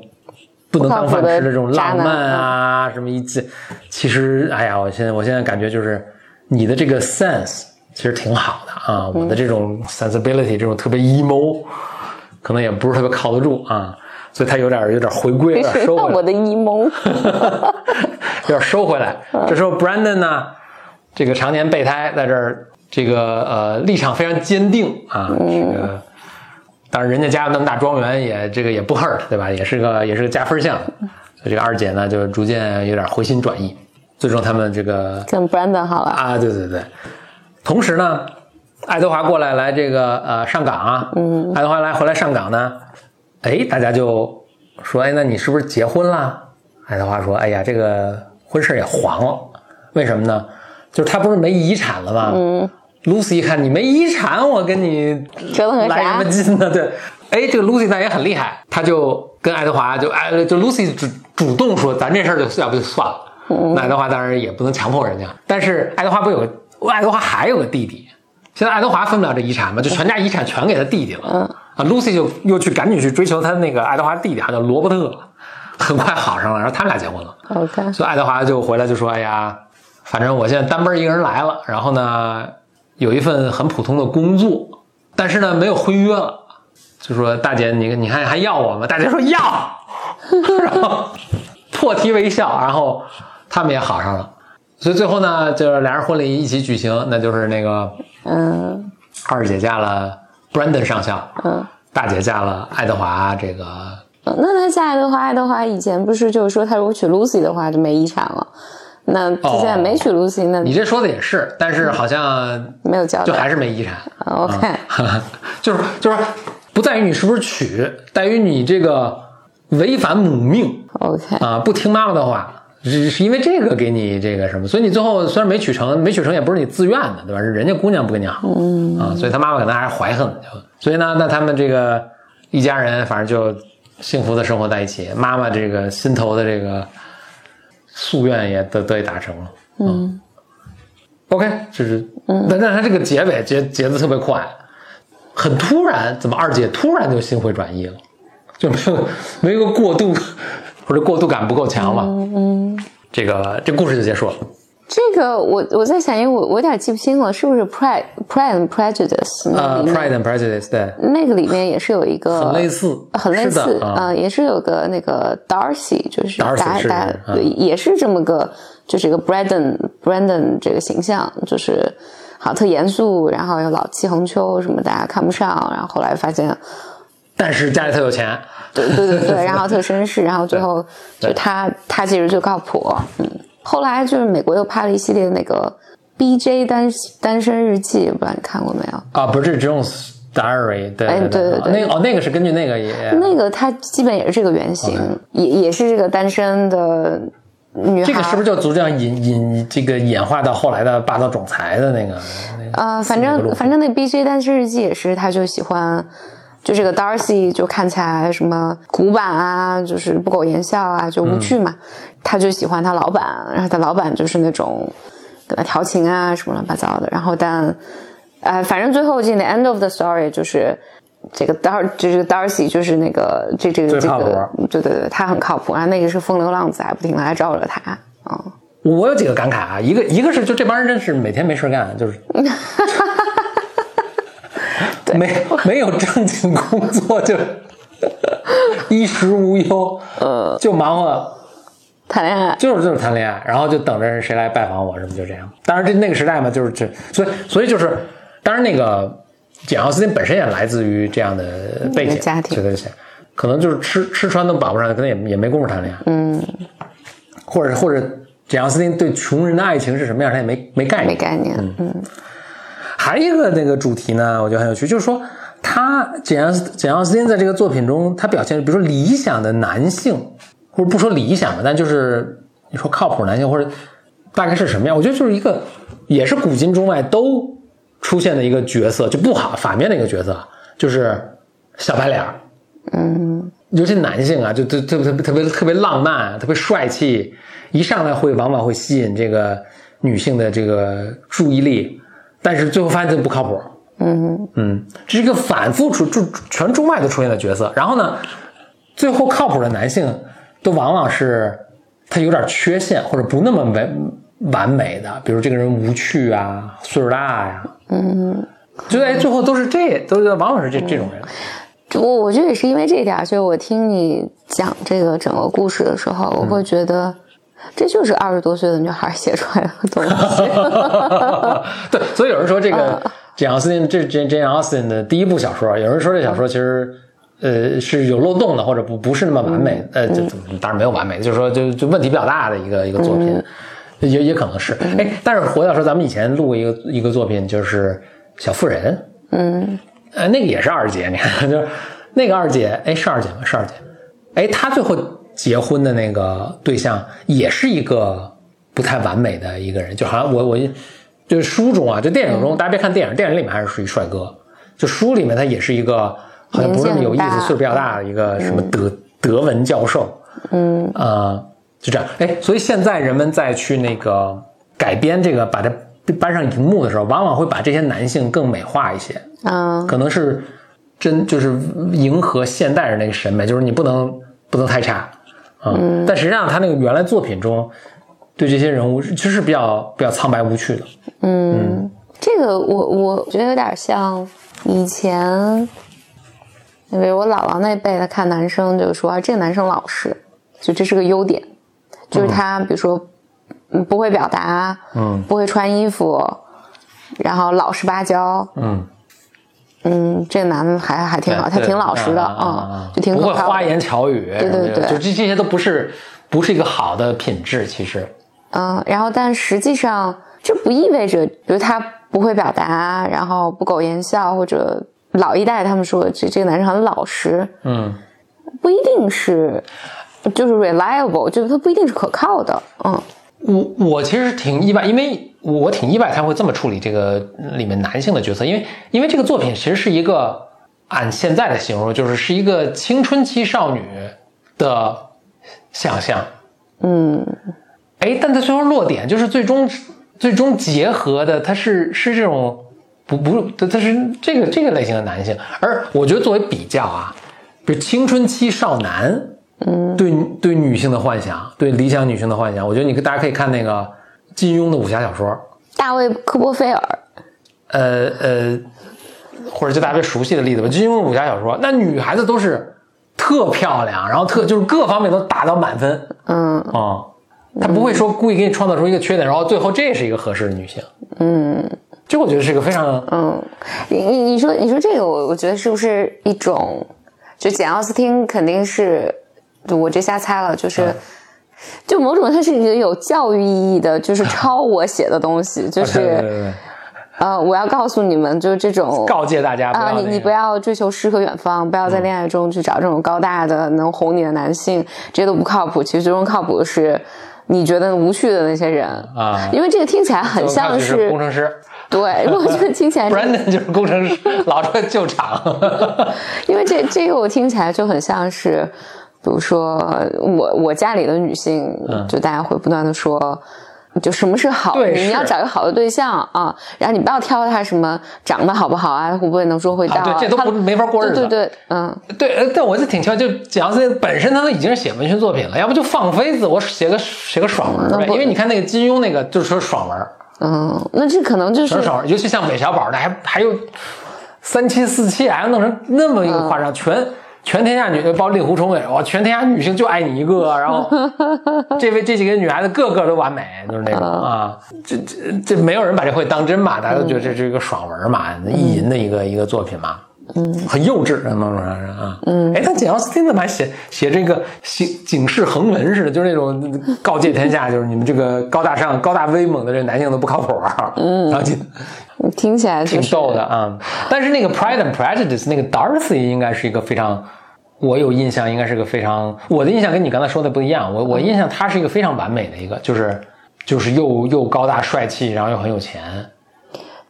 S1: 不能当饭吃的这种浪漫啊，什么一切，其实哎呀，我现在我现在感觉就是你的这个 sense 其实挺好的啊，我的这种 sensibility 这种特别 emo，可能也不是特别靠得住啊，所以他有点有点回归，有点 [laughs] 收回来
S2: 我。的 emo。[laughs]
S1: 有点收回来。[laughs] 这时候 Brandon 呢，这个常年备胎在这儿，这个呃立场非常坚定啊，这个。当然，人家家有那么大庄园也这个也不 hurt，对吧？也是个也是个加分项。所以这个二姐呢，就逐渐有点回心转意。最终他们这个
S2: 跟 Brandon 好了，
S1: 啊，对对对。同时呢，爱德华过来来这个呃上岗啊，嗯，爱德华来回来上岗呢，哎，大家就说，哎，那你是不是结婚了？爱德华说，哎呀，这个婚事也黄了，为什么呢？就是他不是没遗产了吗？嗯，Lucy 一看你没遗产，我跟你
S2: 折腾
S1: 来什么劲呢？对，哎，这个 Lucy 呢也很厉害，他就跟爱德华就哎就 Lucy 主主动说，咱这事儿就要不就算了。那爱德华当然也不能强迫人家，但是爱德华不有个爱德华还有个弟弟，现在爱德华分不了这遗产嘛，就全家遗产全给他弟弟了。
S2: 嗯
S1: 啊，Lucy 就又去赶紧去追求他那个爱德华弟弟，好像叫罗伯特，很快好上了，然后他们俩结婚了。
S2: OK，
S1: 所以爱德华就回来就说：“哎呀，反正我现在单奔一个人来了，然后呢，有一份很普通的工作，但是呢没有婚约了。就说大姐，你你看还要我吗？大姐说要，[laughs] 然后破涕为笑，然后他们也好上了。所以最后呢，就是俩人婚礼一起举行，那就是那个
S2: 嗯
S1: 二姐嫁了 Brandon 上校，
S2: 嗯。
S1: 大姐嫁了爱德华这个
S2: 呃那他嫁爱德华，爱德华以前不是就是说他如果娶 Lucy 的话就没遗产了，那他现在没娶 Lucy，、那
S1: 你这说的也是，但是好像
S2: 没有交代。
S1: 就还是没遗产。
S2: OK，、
S1: 就是就是不在于你是不是娶，在于你这个违反母命
S2: OK，
S1: 啊，不听妈妈的话，是是因为这个给你这个什么，所以你最后虽然没娶成，没娶成也不是你自愿的，对吧？是人家姑娘不跟你好，嗯啊，所以他妈妈可能还是怀恨，所以呢，那他们这个一家人反正就幸福的生活在一起，妈妈这个心头的这个夙愿也得得以达成了，嗯。OK，就是，但但他这个结尾结结的特别快，很突然，怎么二姐突然就心回转意了，就没有 [laughs] 没有个过渡，或者过渡感不够强嘛？嗯，这个这故事就结束了。
S2: 这个我我在想，因为我我有点记不清了，是不是 Pride Pride and Prejudice 那
S1: 呃
S2: 里面、
S1: ，Pride and Prejudice，对，
S2: 那个里面也是有一个
S1: 很类似
S2: 很类似
S1: 啊
S2: 也是有个那个 Darcy，就是
S1: 嗯
S2: 对，也是这么个，就是一个 Brandon Brandon 这个形象，就是好特严肃，然后又老气横秋什么，大家看不上，然后后来发现
S1: 但是家里特有钱，
S2: 对对对对，[laughs] 然后特绅士，然后最后就他他其实就靠谱，嗯，后来就是美国又拍了一系列那个 B.J 单单身日记，不知道你看过没有？
S1: 啊，不是这种 Diary，对
S2: 哎
S1: 对
S2: 对对对
S1: 那个哦，那个是根据那个也，
S2: 那个他基本也是这个原型，也也是这个单身的女孩，
S1: 这个是不是就逐渐引引这个演化到后来的霸道总裁的那个？啊
S2: 呃，反正反正那 B.J 单身日记也是，他就喜欢。就这个 Darcy 就看起来什么古板啊，就是不苟言笑啊，就无趣嘛。他就喜欢他老板，然后他老板就是那种跟他调情啊什么乱七八糟的。然后但呃，反正最后进 the end of the story 就是这个 Dar 就这个 Darcy 就是那个这这个这个对对对，他很靠谱。啊那个是风流浪子，还不停的来招惹他啊。
S1: 我有几个感慨啊，一个一个是就这帮人真是每天没事干，就是 [laughs] 没没有正经工作，就 [laughs] 衣食无忧，嗯，就忙活
S2: 谈恋爱，
S1: 就是就是谈恋爱，然后就等着谁来拜访我，什么就这样。当然这那个时代嘛，就是这，所以所以就是，当然那个简奥斯汀本身也来自于这样的背景
S2: 家庭
S1: 这个想可能就是吃吃穿都保不上，可能也也没工夫谈恋爱，嗯，或者或者简奥斯汀对穷人的爱情是什么样，他也没没概念，
S2: 没概念，嗯
S1: 还有一个那个主题呢，我觉得很有趣，就是说他简奥斯简奥斯汀在这个作品中，他表现，比如说理想的男性，或者不说理想吧，但就是你说靠谱男性，或者大概是什么样？我觉得就是一个也是古今中外都出现的一个角色，就不好反面的一个角色，就是小白脸儿。
S2: 嗯，
S1: 尤其男性啊，就特特特别特别特别浪漫，特别帅气，一上来会往往会吸引这个女性的这个注意力，但是最后发现这不靠谱。
S2: 嗯
S1: 嗯，这是一个反复出就全中外都出现的角色。然后呢，最后靠谱的男性都往往是他有点缺陷或者不那么完完美的，比如这个人无趣啊，岁数大呀、
S2: 嗯，
S1: 就在最后都是这都是往往是这这种人。
S2: 我我觉得也是因为这一点，就是我听你讲这个整个故事的时候，我会觉得这就是二十多岁的女孩写出来的东西。[laughs]
S1: 对，所以有人说这个简奥斯汀这这 Jane Austen 的第一部小说，有人说这小说其实呃是有漏洞的，或者不不是那么完美，呃，就当然没有完美，就是说就就问题比较大的一个一个作品，也也可能是。哎，但是回到说咱们以前录过一个一个作品，就是《小妇人》，
S2: 嗯
S1: 呃，那个也是二姐，你看，就是那个二姐，哎，是二姐吗？是二姐。哎，她最后结婚的那个对象也是一个不太完美的一个人，就好像我我就是书中啊，就电影中，大家别看电影，电影里面还是属于帅哥，就书里面他也是一个好像不是那么有意思、岁数比较大的一个什么德、德文教授，
S2: 嗯。
S1: 呃，就这样。哎，所以现在人们再去那个改编这个，把它搬上荧幕的时候，往往会把这些男性更美化一些。
S2: 嗯
S1: 可能是真就是迎合现代人那个审美，就是你不能不能太差。啊、嗯。但实际上他那个原来作品中对这些人物其实是比较比较苍白无趣的。
S2: 嗯，这个我我觉得有点像以前，因为我姥姥那辈的看男生，就说、啊、这个男生老实，就这是个优点，就是他比如说嗯不会表达，
S1: 嗯
S2: 不会穿衣服，然后老实巴交，
S1: 嗯，
S2: 嗯，这男的还还挺好，他挺老实的
S1: 啊
S2: 啊，就挺
S1: 不会
S2: 可靠的。
S1: 花言巧语，
S2: 对对对。
S1: 就这这些都不是不是一个好的品质，其实。
S2: 嗯，然后但实际上这不意味着，比如他不会表达，然后不苟言笑，或者老一代他们说这这个男生很老实，
S1: 嗯，
S2: 不一定是就是 reliable，就是他不一定是可靠的。嗯
S1: 我我其实挺意外，因为我挺意外他会这么处理这个里面男性的角色，因为因为这个作品其实是一个按现在的形容，就是是一个青春期少女的想象，
S2: 嗯。
S1: 哎，但它最后落点就是最终最终结合的，它是是这种不不，它它是这个这个类型的男性，而我觉得作为比较啊，比如青春期少男，
S2: 嗯。
S1: 对对女性的幻想，对理想女性的幻想，我觉得你大家可以看那个金庸的武侠小说，
S2: 大卫科波菲尔，
S1: 呃呃，或者就大家最熟悉的例子吧，金庸的武侠小说，那女孩子都是特漂亮，然后特就是各方面都达到满分，
S2: 嗯。
S1: 啊、他不会说故意给你创造出一个缺点，然后最后这是一个合适的女性，
S2: 嗯。
S1: 这我觉得是一个非常
S2: 嗯，你你你说你说这个，我我觉得是不是一种，就简奥斯汀肯定是，我这瞎猜了，就是。
S1: 嗯
S2: 就某种，它是一个有教育意义的，就是抄我写的东西，[laughs] 就是
S1: 对
S2: 呃，我要告诉你们，就是这种 [laughs]
S1: 告诫大家不
S2: 啊，
S1: 那个
S2: 你你不要追求诗和远方，不要在恋爱中去找这种高大的能哄你的男性，这些都不靠谱。其实最终靠谱的是你觉得无趣的那些人
S1: 啊
S2: 因为这个听起来很像
S1: 是
S2: 是
S1: 工程师 [laughs]
S2: 对，我觉得听起来是
S1: ，Brandon 就是工程师，老说救场。
S2: 因为这这个我听起来就很像是，比如说我我家里的女性，就大家会不断的说。就什么是好？
S1: 对是
S2: 你要找一个好的对象啊，然后你不要挑他什么长得好不好啊，会不会能说会道
S1: 啊对这都不没法过日子
S2: 对对对，嗯，
S1: 对，呃但我就挺挑，就简奥斯汀本身他都已经是写文学作品了，要不就放飞自我写个写个爽文呗？因为你看那个金庸那个就是说爽文，
S2: 嗯，那这可能就是
S1: 爽文，尤其像韦小宝那，还还有三妻四妾，还要弄成那么一个夸张，全全天下女，包括令狐冲也是，哇，全天下女性就爱你一个，然后 [laughs] 这位这几个女孩子个个都完美，就是那种啊，这这这没有人把这会当真嘛，大家都觉得这是一个爽文嘛，意淫的一个一个作品嘛。嗯，很幼稚，某种上是啊。嗯，哎，但简奥斯汀怎么还写写这个警警示横文似的，就是那种告诫天下，就是你们这个高大上、高大威猛的这男性都不靠谱啊。嗯，然后就
S2: 听起来就是
S1: 挺逗的啊。但是那个 Pride and Prejudice 那个 Darcy 应该是一个非常，我有印象应该是个非常，我的印象跟你刚才说的不一样。我我印象他是一个非常完美的一个，就是就是又又高大帅气，然后又很有钱，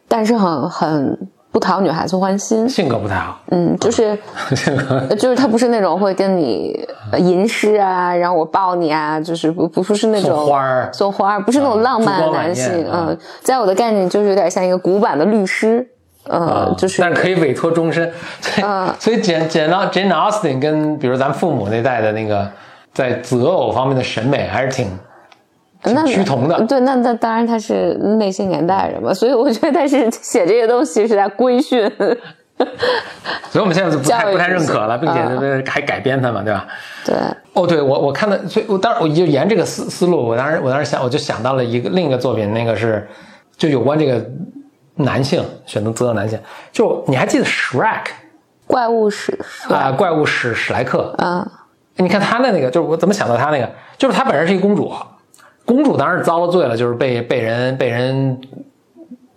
S2: 但是很很不讨女孩子欢心。
S1: 性格不太好。
S2: 嗯，就是 [laughs]
S1: 这个
S2: 呃就是他不是那种会跟你呃吟诗啊，然后我抱你啊，就是不不是那种
S1: 送花儿
S2: 送花儿，不是那种浪漫的男性嗯，在我的概念就是有点像一个古板的律师。呃，
S1: 啊
S2: 就是
S1: 但是可以委托终身。所以、
S2: 嗯
S1: 所以简简到 Jane Austen 跟比如咱父母那代的那个在择偶方面的审美还是挺
S2: 那
S1: 趋同的
S2: 对，那那当然他是那些年代人嘛，所以我觉得他是写这些东西是在规训。
S1: 所以我们现在就不太不太认可了，并且还改编他嘛，对吧？
S2: 对，
S1: 哦，对我我看的，所以我当时我就沿这个思思路，我当时我当时想，我就想到了一个另一个作品，那个是就有关这个男性选择择偶男性，就你还记得 Shrek
S2: 怪物史是
S1: 啊、
S2: 吧？
S1: 怪物史史莱克，
S2: 啊，
S1: 你看他的那个，就是我怎么想到他那个，就是他本人是一公主，公主当时遭了罪了，就是被被人被人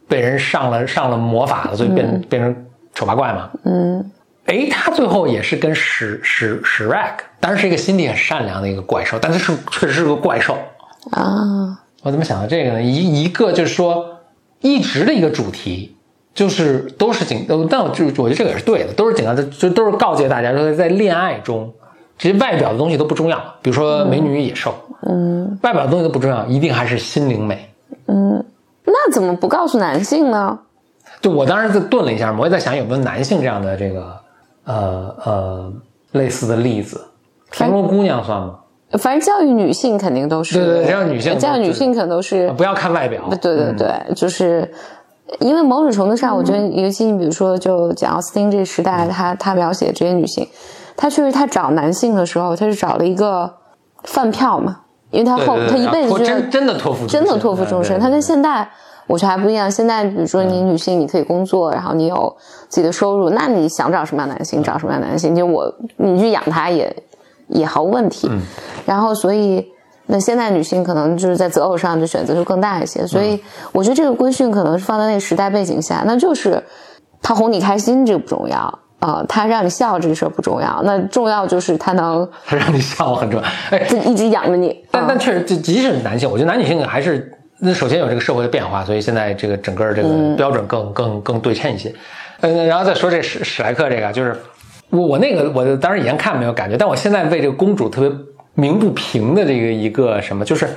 S1: 被人上了上了魔法了，所以变、变成丑八怪嘛。
S2: 嗯
S1: 哎，他最后也是跟史史史 Shrek，当然是一个心地很善良的一个怪兽，但是是确实是个怪兽。
S2: 啊，
S1: 我怎么想到这个呢？一一个就是说，一直的一个主题就是都是警，呃但我就我觉得这个也是对的，都是警告，就都是告诫大家说，在恋爱中，这些外表的东西都不重要，比如说美女与野兽，
S2: 嗯
S1: 外表的东西都不重要，一定还是心灵美。
S2: 嗯，那怎么不告诉男性呢？
S1: 就我当时就顿了一下，我也在想有没有男性这样的这个呃呃类似的例子，田螺姑娘算吗？
S2: 反正教育女性肯定都是，
S1: 对对对教育女性
S2: 教育女性可能都是
S1: 啊不要看外表，
S2: 对对对，就是因为某种程度上，我觉得，尤其你比如说，就讲奥斯汀这个时代，他他描写这些女性，他确实他找男性的时候，他是找了一个饭票嘛，因为他后他一辈子
S1: 真真的托付
S2: 真的托付终身，他跟现代。我觉得还不一样。现在比如说你女性，你可以工作，然后你有自己的收入，那你想找什么样男性，找什么样男性，就我你去养他也也毫无问题。然后所以那现在女性可能就是在择偶上就选择就更大一些，所以我觉得这个规训可能是放在那个时代背景下，那就是他哄你开心这个不重要啊、呃他让你笑这个事儿不重要，那重要就是他能
S1: 他让你笑很重要。[laughs] 哎，
S2: 他一直养着你。啊
S1: 但但确实，就即使男性，我觉得男女性还是那首先有这个社会的变化，所以现在这个整个这个标准更、更更对称一些。嗯，然后再说这史史莱克这个，就是我我那个我当时以前看没有感觉，但我现在为这个公主特别鸣不平的这个一个什么，就是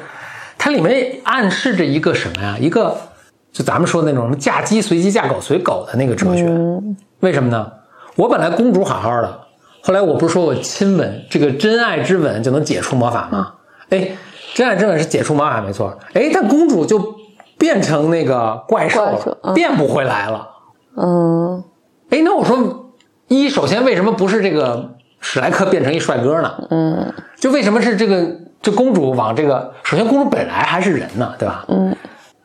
S1: 它里面暗示着一个什么呀？一个就咱们说的那种什么嫁鸡随鸡嫁狗随狗的那个哲学。为什么呢？我本来公主好好的，后来我不是说我亲吻这个真爱之吻就能解除魔法吗？哎，真爱之吻是解除魔法没错，哎，但公主就变成那个怪兽了，
S2: 嗯
S1: 变不回来了。
S2: 嗯，
S1: 哎，那我说，一首先为什么不是这个史莱克变成一帅哥呢？
S2: 嗯，
S1: 就为什么是这个就公主往这个？首先，公主本来还是人呢，对吧？
S2: 嗯，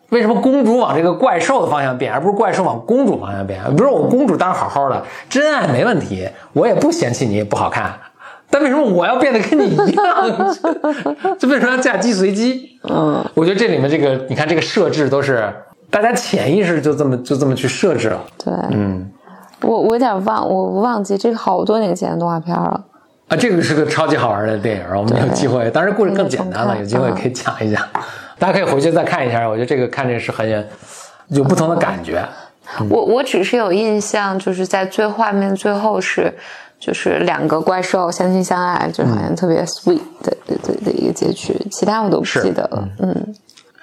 S1: 为什么公主往这个怪兽的方向变，而不是怪兽往公主方向变？比如说我公主当然好好的，真爱没问题，我也不嫌弃你不好看，但为什么我要变得跟你一样？[laughs] 就为什么要嫁鸡随鸡？
S2: 嗯，
S1: 我觉得这里面这个，你看这个设置都是大家潜意识就这么就这么去设置了。
S2: 对，
S1: 嗯，
S2: 我我有点忘，我忘记这个好多年前的动画片了。
S1: 啊，这个是个超级好玩的电影，我们有机会，当然故事更简单了，有机会可以讲一讲，大家可以回去再看一下。我觉得这个看这是很有不同的感觉。
S2: 我我只是有印象，就是在最画面最后是，就是两个怪兽相亲相爱，就好像特别 sweet 的的的的一个结局，其他我都不记得了。嗯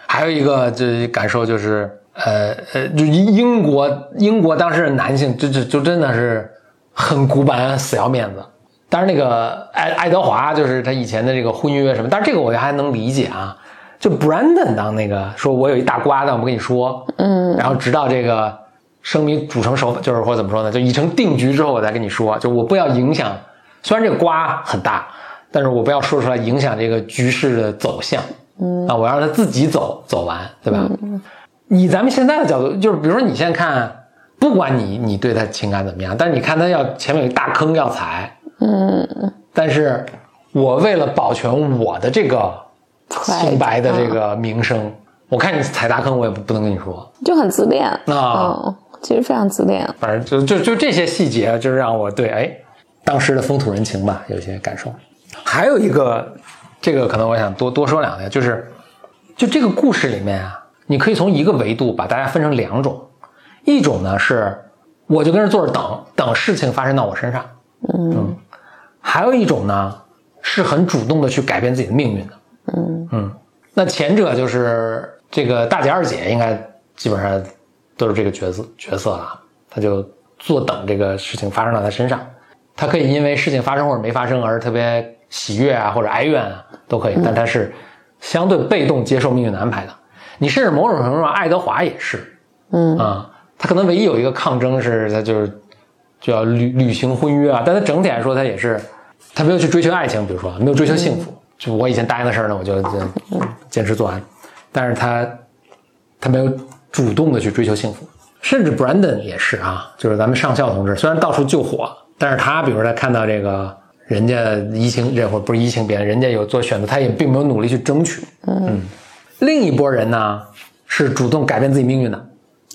S1: 还有一个就是感受就是，呃呃，就英英国英国当时的男性就就就真的是很古板，死要面子。当然，那个爱爱德华就是他以前的这个婚约什么，但是这个我还能理解啊。就 Brandon 当那个说我有一大瓜，但我不跟你说，
S2: 嗯
S1: 然后直到这个生米煮成熟，就是或者怎么说呢，就已成定局之后，我再跟你说，就我不要影响。虽然这个瓜很大，但是我不要说出来影响这个局势的走向。
S2: 嗯
S1: 啊，我让他自己走走完，对吧？以咱们现在的角度，就是比如说你现在看，不管你你对他情感怎么样，但是你看他要前面有一大坑要踩，
S2: 嗯，
S1: 但是我为了保全我的这个清白的这个名声，我看你踩大坑，我也不不能跟你说。
S2: 就很自恋
S1: 啊
S2: 嗯，其实非常自恋。
S1: 反正就就就这些细节，就是让我对哎当时的风土人情吧有些感受。还有一个，这个可能我想多多说两句，就是就这个故事里面啊，你可以从一个维度把大家分成两种，一种呢是我就跟这坐着等等事情发生到我身上，
S2: 嗯
S1: 还有一种呢是很主动的去改变自己的命运的。
S2: 嗯
S1: 嗯，那前者就是这个大姐二姐，应该基本上都是这个角色角色了。她就坐等这个事情发生到她身上，她可以因为事情发生或者没发生而特别喜悦啊，或者哀怨啊，都可以。但她是相对被动接受命运的安排的。你甚至某种程度上，爱德华也是
S2: 嗯。
S1: 啊，他可能唯一有一个抗争是他就是就要履履行婚约啊，但他整体来说他也是他没有去追求爱情，比如说没有追求幸福。就我以前答应的事儿呢，我就就坚持做完，但是他他没有主动的去追求幸福，甚至 Brandon 也是啊，就是咱们上校同志，虽然到处救火，但是他比如说他看到这个人家移情这会儿不是移情别人，人家有做选择，他也并没有努力去争取。嗯，另一拨人呢是主动改变自己命运的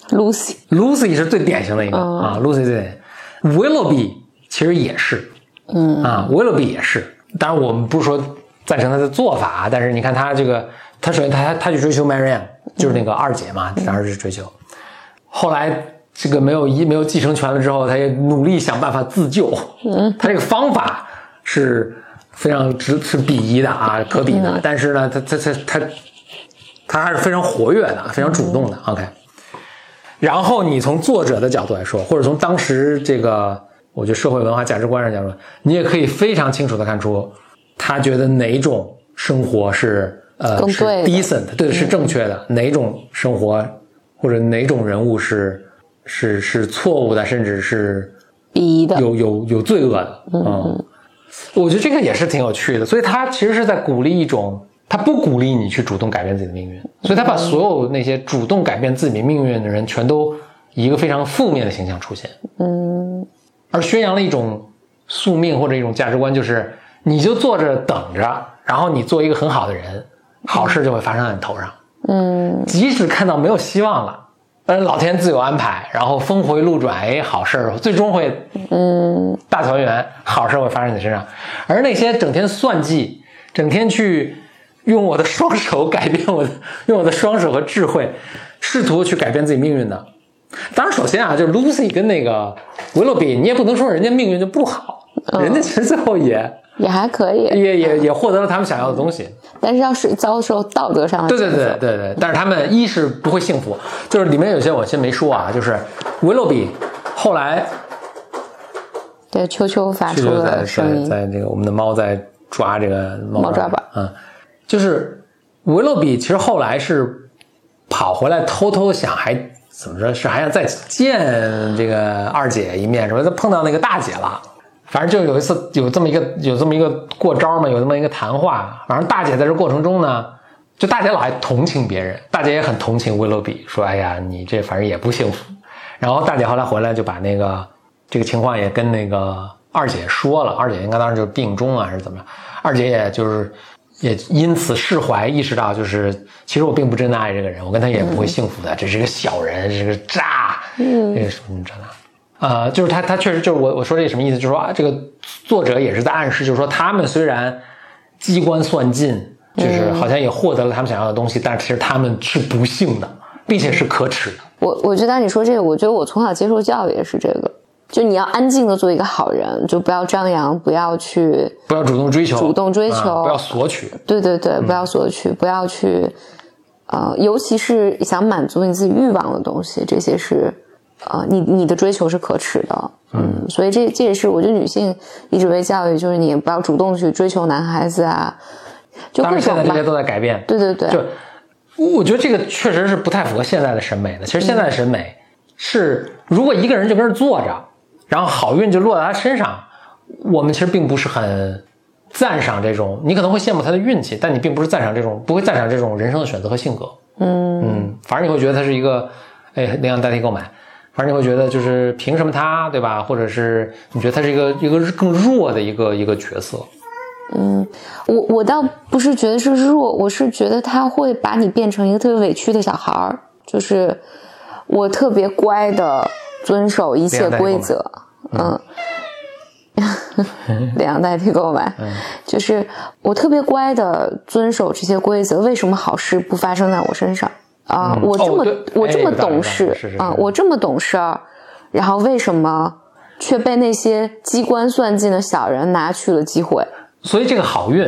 S1: ，，Lucy，Lucy 是最典型的一个、
S2: 嗯。
S1: 啊，Lucy 最典型，Willoughby 其实也是，
S2: 嗯。
S1: 啊，Willoughby 也是。当然，我们不是说赞成他的做法，但是你看他这个，他首先他他他去追求 Marianne，就是那个二姐嘛，当然是追求。后来这个没有一没有继承权了之后，他也努力想办法自救。嗯，他这个方法是非常值是鄙夷的啊，可鄙的。但是呢，他他他他他还是非常活跃的，非常主动的。OK。然后你从作者的角度来说，或者从当时这个我觉得社会文化价值观上讲说，你也可以非常清楚的看出，他觉得哪种生活是呃是 decent，对，是正确的，哪种生活或者哪种人物是是是错误的，甚至是
S2: 鄙夷的，
S1: 有有有罪恶的，嗯，我觉得这个也是挺有趣的，所以他其实是在鼓励一种，他不鼓励你去主动改变自己的命运，所以他把所有那些主动改变自己命运的人，全都以一个非常负面的形象出现，
S2: 嗯
S1: 而宣扬了一种宿命或者一种价值观，就是你就坐着等着，然后你做一个很好的人，好事就会发生在你头上，
S2: 嗯
S1: 即使看到没有希望了。呃，老天自有安排，然后峰回路转，哎，好事儿最终会
S2: 嗯
S1: 大团圆，好事会发生在你身上。而那些整天算计、整天去用我的双手改变我的，用我的双手和智慧，试图去改变自己命运的，当然，首先啊，就是 Lucy 跟那个维洛比，你也不能说人家命运就不好，人家其实最后也
S2: 也还可以，
S1: 也也也获得了他们想要的东西。
S2: 但是要是遭受道德上的
S1: 对对对对对，但是他们一是不会幸福，就是里面有些我先没说啊，就是维洛比后来
S2: 对，秋秋发出
S1: 这就在在
S2: 了声音，
S1: 在这个我们的猫在抓这个猫
S2: 猫抓板
S1: 嗯，就是维洛比其实后来是跑回来偷偷想还怎么着是还想再见这个二姐一面，什么他碰到那个大姐了。反正就有一次有这么一个有这么一个过招嘛，有这么一个谈话。反正大姐在这过程中呢，就大姐老爱同情别人，大姐也很同情威洛比，说：“哎呀，你这反正也不幸福。”然后大姐后来回来就把那个这个情况也跟那个二姐说了，二姐应该当时就是病中啊，还是怎么着？二姐也就是也因此释怀，意识到就是其实我并不真的爱这个人，我跟他也不会幸福的，这是个小人，这是个渣，嗯，这个什么什么那。呃，就是他，他确实就是我我说这什么意思？就是说啊，这个作者也是在暗示，就是说他们虽然机关算尽，就是好像也获得了他们想要的东西，但其实他们是不幸的，并且是可耻的。
S2: 我我觉得你说这个，我觉得我从小接受教育也是这个，就你要安静的做一个好人，就不要张扬，不要去，
S1: 不要主动追求，
S2: 主动追求，
S1: 不要索取。
S2: 对对对，不要索取，不要去，呃，尤其是想满足你自己欲望的东西，这些是。呃，你你的追求是可耻的，嗯，所以这这也是我觉得女性一直被教育，就是你不要主动去追求男孩子啊，就
S1: 当然现在这些都在改变，
S2: 对对对，
S1: 就我觉得这个确实是不太符合现在的审美的。其实现在的审美是，如果一个人就跟这坐着，然后好运就落在他身上，我们其实并不是很赞赏这种，你可能会羡慕他的运气，但你并不是赞赏这种，不会赞赏这种人生的选择和性格，嗯嗯，反正你会觉得他是一个，哎，那样代替购买。反正你会觉得，就是凭什么他，对吧？或者是你觉得他是一个一个更弱的一个一个角色？
S2: 嗯，我我倒不是觉得是弱，我是觉得他会把你变成一个特别委屈的小孩儿，就是我特别乖的遵守一切规则，嗯，[laughs] 两代替购买，就是我特别乖的遵守这些规则，为什么好事不发生在我身上？啊，我这么我这么懂事啊，我这么懂事儿，然后为什么却被那些机关算尽的小人拿去了机会？
S1: 所以这个好运，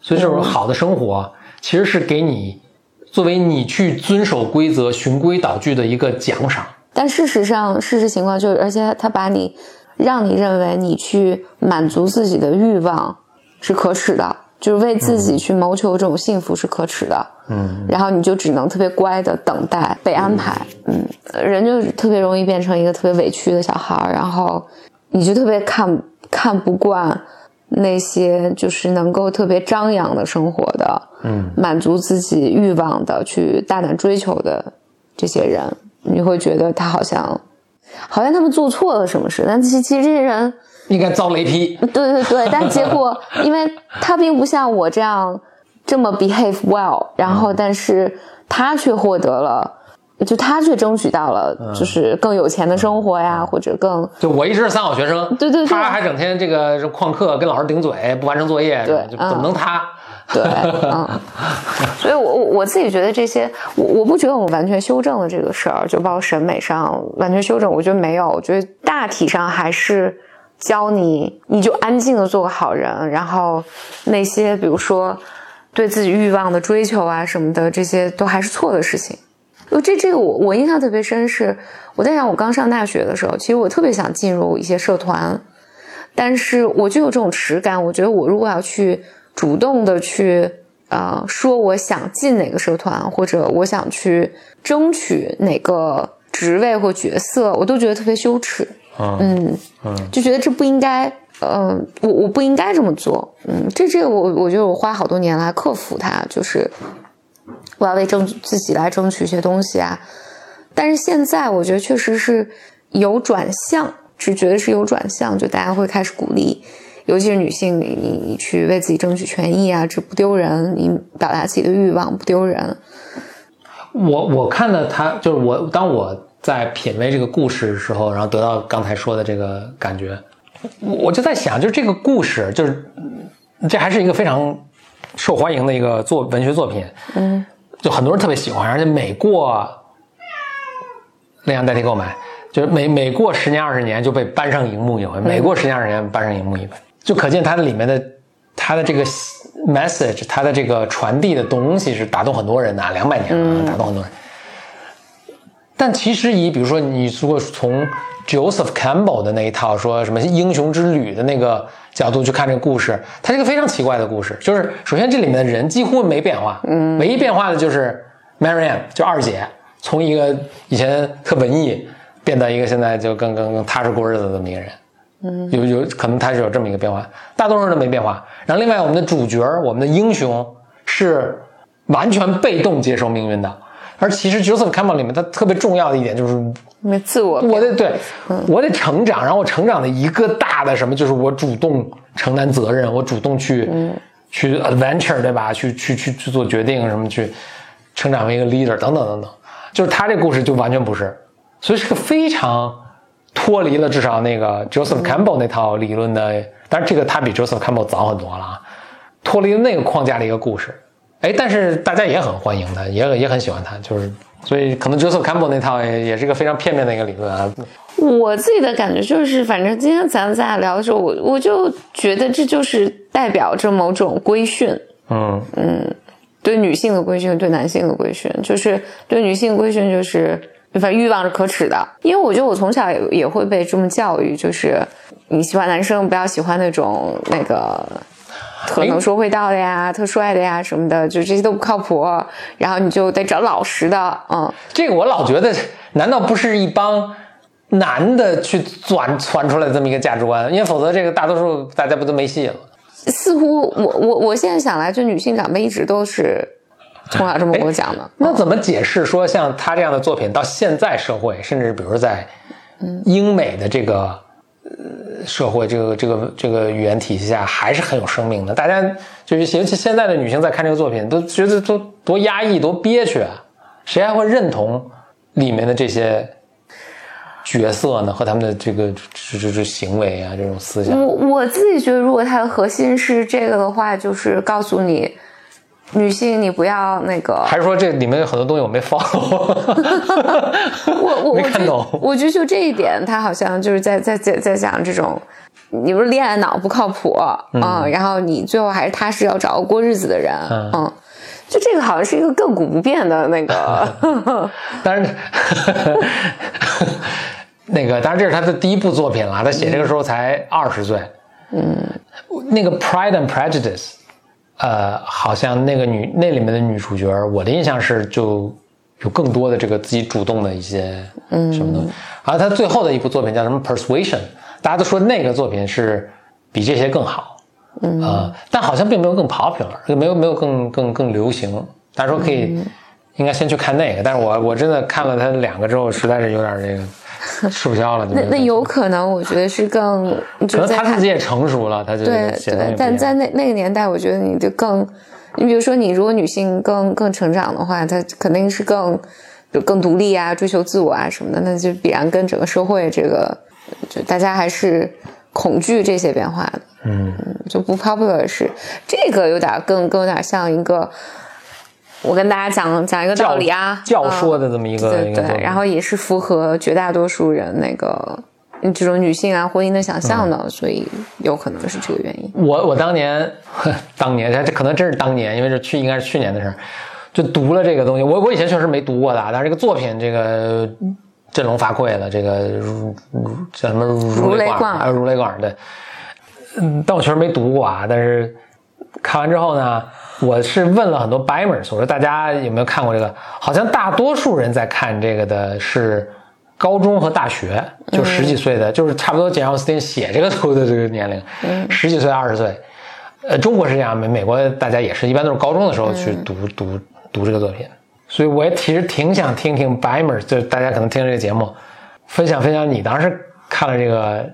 S1: 所以这种好的生活，其实是给你作为你去遵守规则、循规蹈矩的一个奖赏。
S2: 但事实上，事实情况就是，而且他把你让你认为你去满足自己的欲望是可耻的。就是为自己去谋求这种幸福是可耻的，嗯，然后你就只能特别乖的等待被安排，嗯，人就特别容易变成一个特别委屈的小孩然后你就特别看看不惯那些就是能够特别张扬的生活的，嗯，满足自己欲望的去大胆追求的这些人，你会觉得他好像好像他们做错了什么事，但其实其实这些人。
S1: 应该遭雷劈。
S2: 对对对，但结果，[laughs] 因为他并不像我这样这么 behave well，然后，但是他却获得了，就他却争取到了，就是更有钱的生活呀，或者更……
S1: 就我一直是三好学生，
S2: 对对对，他
S1: 还整天这个旷课，跟老师顶嘴，不完成作业，
S2: 对，
S1: 怎么能他？
S2: 对，嗯，所以我我我自己觉得这些，我我不觉得我完全修正了这个事儿，就包括审美上完全修正，我觉得没有，我觉得大体上还是。教你，你就安静的做个好人，然后那些比如说对自己欲望的追求啊什么的，这些都还是错的事情。就这这个我我印象特别深，是我在想我刚上大学的时候，其实我特别想进入一些社团，但是我就有这种耻感，我觉得我如果要去主动的去呃说我想进哪个社团，或者我想去争取哪个职位或角色，我都觉得特别羞耻。嗯嗯，就觉得这不应该，嗯，我我不应该这么做，嗯，这这个我我觉得我花好多年来克服它，就是我要为争自己来争取一些东西啊。但是现在我觉得确实是有转向，只觉得是有转向，就大家会开始鼓励，尤其是女性，你你去为自己争取权益啊，这不丢人，你表达自己的欲望不丢人。
S1: 我我看到他就是我当我。在品味这个故事的时候，然后得到刚才说的这个感觉，我就在想，就是这个故事，就是这还是一个非常受欢迎的一个作文学作品，嗯，就很多人特别喜欢，而且每过那样代替购买，就是每每过十年二十年就被搬上荧幕一回，每过十年二十年搬上荧幕一回，就可见它的里面的它的这个 message，它的这个传递的东西是打动很多人的，两百年了，打动很多人。但其实以比如说你如果从 Joseph Campbell 的那一套，说什么英雄之旅的那个角度去看这个故事，它是一个非常奇怪的故事。就是首先这里面的人几乎没变化，嗯，唯一变化的就是 Marianne，就二姐，从一个以前特文艺，变到一个现在就更更更踏实过日子的这么一个人，嗯，有有可能他是有这么一个变化，大多数人都没变化。然后另外我们的主角，我们的英雄是完全被动接受命运的。而其实 Joseph Campbell 里面，他特别重要的一点就是，
S2: 没自我，
S1: 我得对，我得成长，然后我成长的一个大的什么，就是我主动承担责任，我主动去去 adventure，对吧？去去去去做决定，什么去成长为一个 leader，等等等等。就是他这故事就完全不是，所以是个非常脱离了至少那个 Joseph Campbell 那套理论的，当然这个他比 Joseph Campbell 早很多了啊，脱离了那个框架的一个故事。哎，但是大家也很欢迎他，也也很喜欢他，就是所以可能 Joseph Campbell 那套也也是一个非常片面的一个理论啊。
S2: 我自己的感觉就是，反正今天咱们俩聊的时候，我我就觉得这就是代表着某种规训。嗯嗯，对女性的规训，对男性的规训，就是对女性的规训，就是反正欲望是可耻的。因为我觉得我从小也也会被这么教育，就是你喜欢男生，不要喜欢那种那个。特能说会道的呀，特帅的呀，什么的，就这些都不靠谱。然后你就得找老实的，嗯。
S1: 这个我老觉得，难道不是一帮男的去钻传出来这么一个价值观？因为否则，这个大多数大家不都没戏了？
S2: 似乎我我我现在想来，就女性长辈一直都是从小这么跟我讲的。
S1: 那怎么解释说像他这样的作品到现在社会，甚至比如在英美的这个？呃，社会这个这个这个语言体系下还是很有生命的。大家就是尤其现在的女性在看这个作品，都觉得都多压抑、多憋屈啊！谁还会认同里面的这些角色呢？和他们的这个这这这行为啊，这种思想。
S2: 我我自己觉得，如果它的核心是这个的话，就是告诉你。女性，你不要那个，
S1: 还是说这里面有很多东西我没放？[laughs]
S2: 我我
S1: 没看懂。
S2: 我觉得就这一点，他好像就是在在在在讲这种，你不是恋爱脑不靠谱啊，然后你最后还是踏实要找个过日子的人，嗯，就这个好像是一个亘古不变的那个。[laughs]
S1: 当然，[laughs] 那个当然这是他的第一部作品了，他写这个时候才二十岁，嗯，那个《Pride and Prejudice》。呃，好像那个女那里面的女主角，我的印象是就有更多的这个自己主动的一些嗯。什么东西。而她最后的一部作品叫什么《Persuasion》，大家都说那个作品是比这些更好，嗯。啊，但好像并没有更 popular，没有没有更更更流行。大家说可以应该先去看那个，但是我我真的看了他两个之后，实在是有点这个。[laughs] 吃不消了，
S2: 那那有可能，我觉得是更，
S1: 可能他自己也成熟了，他就
S2: 对对。但在那那个年代，我觉得你就更，你比如说，你如果女性更更成长的话，她肯定是更就更独立啊，追求自我啊什么的，那就必然跟整个社会这个，就大家还是恐惧这些变化的，嗯，就不 popular 是这个有点更更有点像一个。我跟大家讲讲一个道理啊，
S1: 教说的这么一个
S2: 对对，然后也是符合绝大多数人那个这种女性啊婚姻的想象的，所以有可能是这个原因。
S1: 我我当年 [laughs] 当年这可能真是当年，因为这去应该是去年的事儿，就读了这个东西。我我以前确实没读过的，但是这个作品这个振聋发聩的，这个如叫什么
S2: 如雷贯
S1: 耳，如雷贯耳的。嗯，但我确实没读过啊。但是看完之后呢？我是问了很多 Bimers，我说大家有没有看过这个？好像大多数人在看这个的是高中和大学，就十几岁的，就是差不多简奥斯汀写这个书的这个年龄，十几岁、二十岁。呃，中国是这样，美美国大家也是一般都是高中的时候去读读读这个作品。所以我也其实挺想听听 Bimers，就大家可能听这个节目，分享分享你当时看了这个，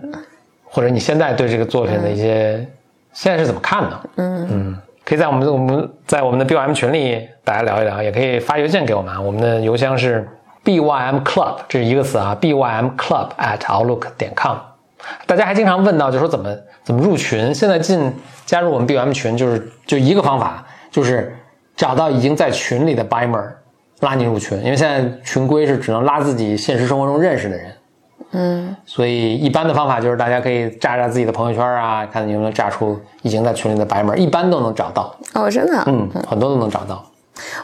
S1: 或者你现在对这个作品的一些现在是怎么看的？嗯嗯。可以在我们我们在我们的 BYM 群里大家聊一聊，也可以发邮件给我们啊，我们的邮箱是 BYM Club，这是一个词啊，BYM Club at outlook 点 com。大家还经常问到，就说怎么怎么入群？现在进加入我们 BYM 群，就是就一个方法，就是找到已经在群里的 Bimer 拉你入群，因为现在群规是只能拉自己现实生活中认识的人。嗯，所以一般的方法就是大家可以炸炸自己的朋友圈啊，看你能不能炸出已经在群里的白门，一般都能找到。
S2: 哦，真的，
S1: 嗯，很多都能找到。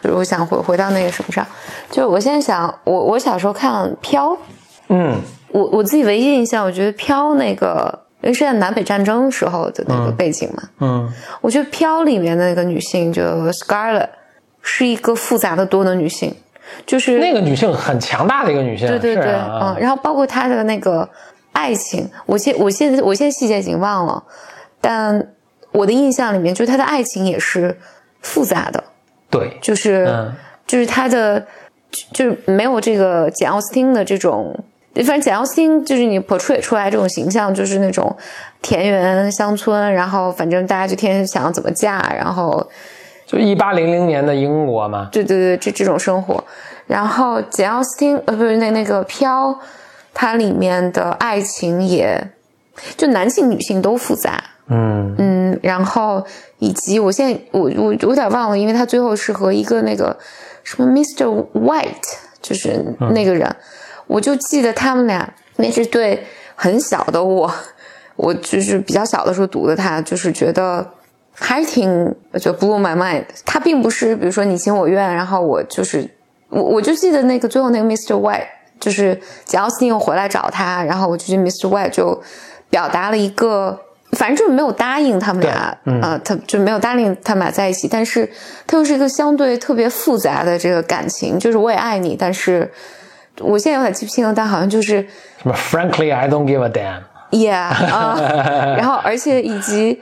S2: 我想回回到那个什么上，就是我现在想，我我小时候看《飘》，
S1: 嗯，
S2: 我我自己唯一印象，我觉得飘那个，因为是在南北战争时候的那个背景嘛，
S1: 嗯，
S2: 我觉得飘里面的那个女性就 Scarlett 是一个复杂的多的女性，就是
S1: 那个女性很强大的一个女性，
S2: 对对对，
S1: 啊
S2: 嗯，然后包括她的那个爱情，我现我现在我现在细节已经忘了，但我的印象里面，就是她的爱情也是复杂的，
S1: 对，
S2: 就是、
S1: 嗯
S2: 就是她的就就是没有这个简奥斯汀的这种。反正简奥斯汀就是你 portray 出来这种形象，就是那种田园乡村，然后反正大家就天天想要怎么嫁，然后
S1: 就一八零零年的英国嘛，
S2: 对对对，这这种生活。然后简奥斯汀呃不是那那个飘，它里面的爱情也就男性女性都复杂，
S1: 嗯
S2: 嗯，然后以及我现在我我我有点忘了，因为他最后是和一个那个什么 Mr. White，就是那个人，我就记得他们俩那是对很小的我，我就是比较小的时候读的他，就是觉得还是挺就 blew my mind。他并不是比如说你情我愿，然后我就是我我就记得那个最后那个 Mr. White，就是简奥斯汀又回来找他，然后我就觉得 Mr. White 就表达了一个。反正就是没有答应他们俩，
S1: 对嗯
S2: 呃，他就没有答应他们俩在一起，但是他又是一个相对特别复杂的这个感情，就是我也爱你，但是我现在有点记不清了，但好像就是
S1: 什么 Frankly I don't give a
S2: damn，Yeah 啊，[laughs] 然后而且以及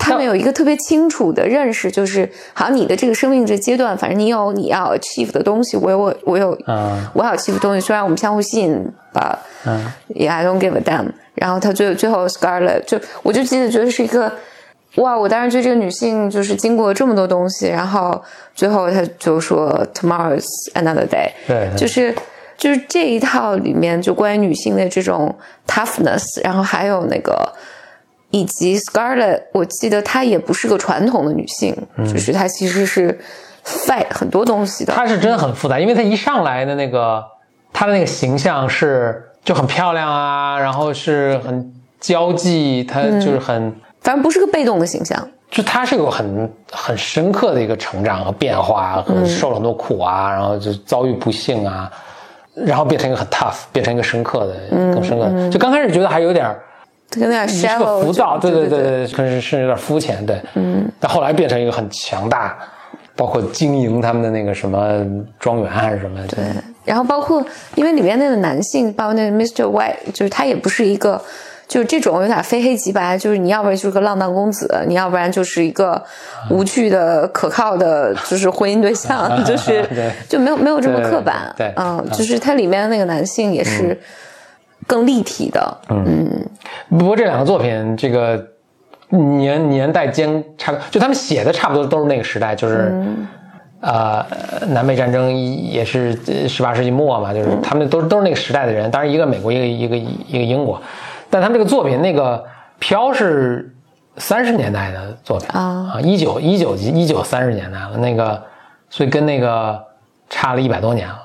S2: 他们有一个特别清楚的认识，就是好像你的这个生命这阶段，反正你有你要 achieve 的东西，我有我我有
S1: 嗯
S2: 我要 achieve 的东西，虽然我们相互吸引吧，
S1: 嗯
S2: ，Yeah I don't give a damn。然后他最最后 Scarlett 就我就记得觉得是一个。哇！我当时觉得这个女性就是经过这么多东西，然后最后她就说 “Tomorrow's another day”，
S1: 对，
S2: 就是就是这一套里面就关于女性的这种 toughness，然后还有那个以及 Scarlett，我记得她也不是个传统的女性，就是她其实是 fight 很多东西的。
S1: 她是真的很复杂，因为她一上来的那个她的那个形象是就很漂亮啊，然后是很交际，她就是很。
S2: 反正不是个被动的形象，
S1: 就她是有很很深刻的一个成长和变化，和受了很多苦啊，然后就遭遇不幸啊，然后变成一个很 tough，变成一个深刻的，更深刻的。就刚开始觉得还有点儿
S2: 有点
S1: 是个
S2: shallow，
S1: 浮躁，对
S2: 对
S1: 对对，可是是有点肤浅，对，嗯。但后来变成一个很强大，包括经营他们的那个什么庄园还是什么，对，
S2: 然后包括因为里面那个男性，包括那个 Mr. White，就是他也不是一个。就是这种有点非黑即白，就是你要不然就是个浪荡公子，你要不然就是一个无趣的、可靠的，就是婚姻对象，就是就没有没有这么刻板。
S1: 对，
S2: 嗯，就是它里面的那个男性也是更立体的。嗯，
S1: 不过这两个作品这个年年代间差，就他们写的差不多都是那个时代，就是。呃，南北战争也是十八世纪末嘛，就是他们都都是那个时代的人，当然一个美国，一个一个一个英国。但他们这个作品，那个飘是三十年代的作品
S2: 啊，
S1: 一九一九一九三十年代了，那个所以跟那个差了一百多年了，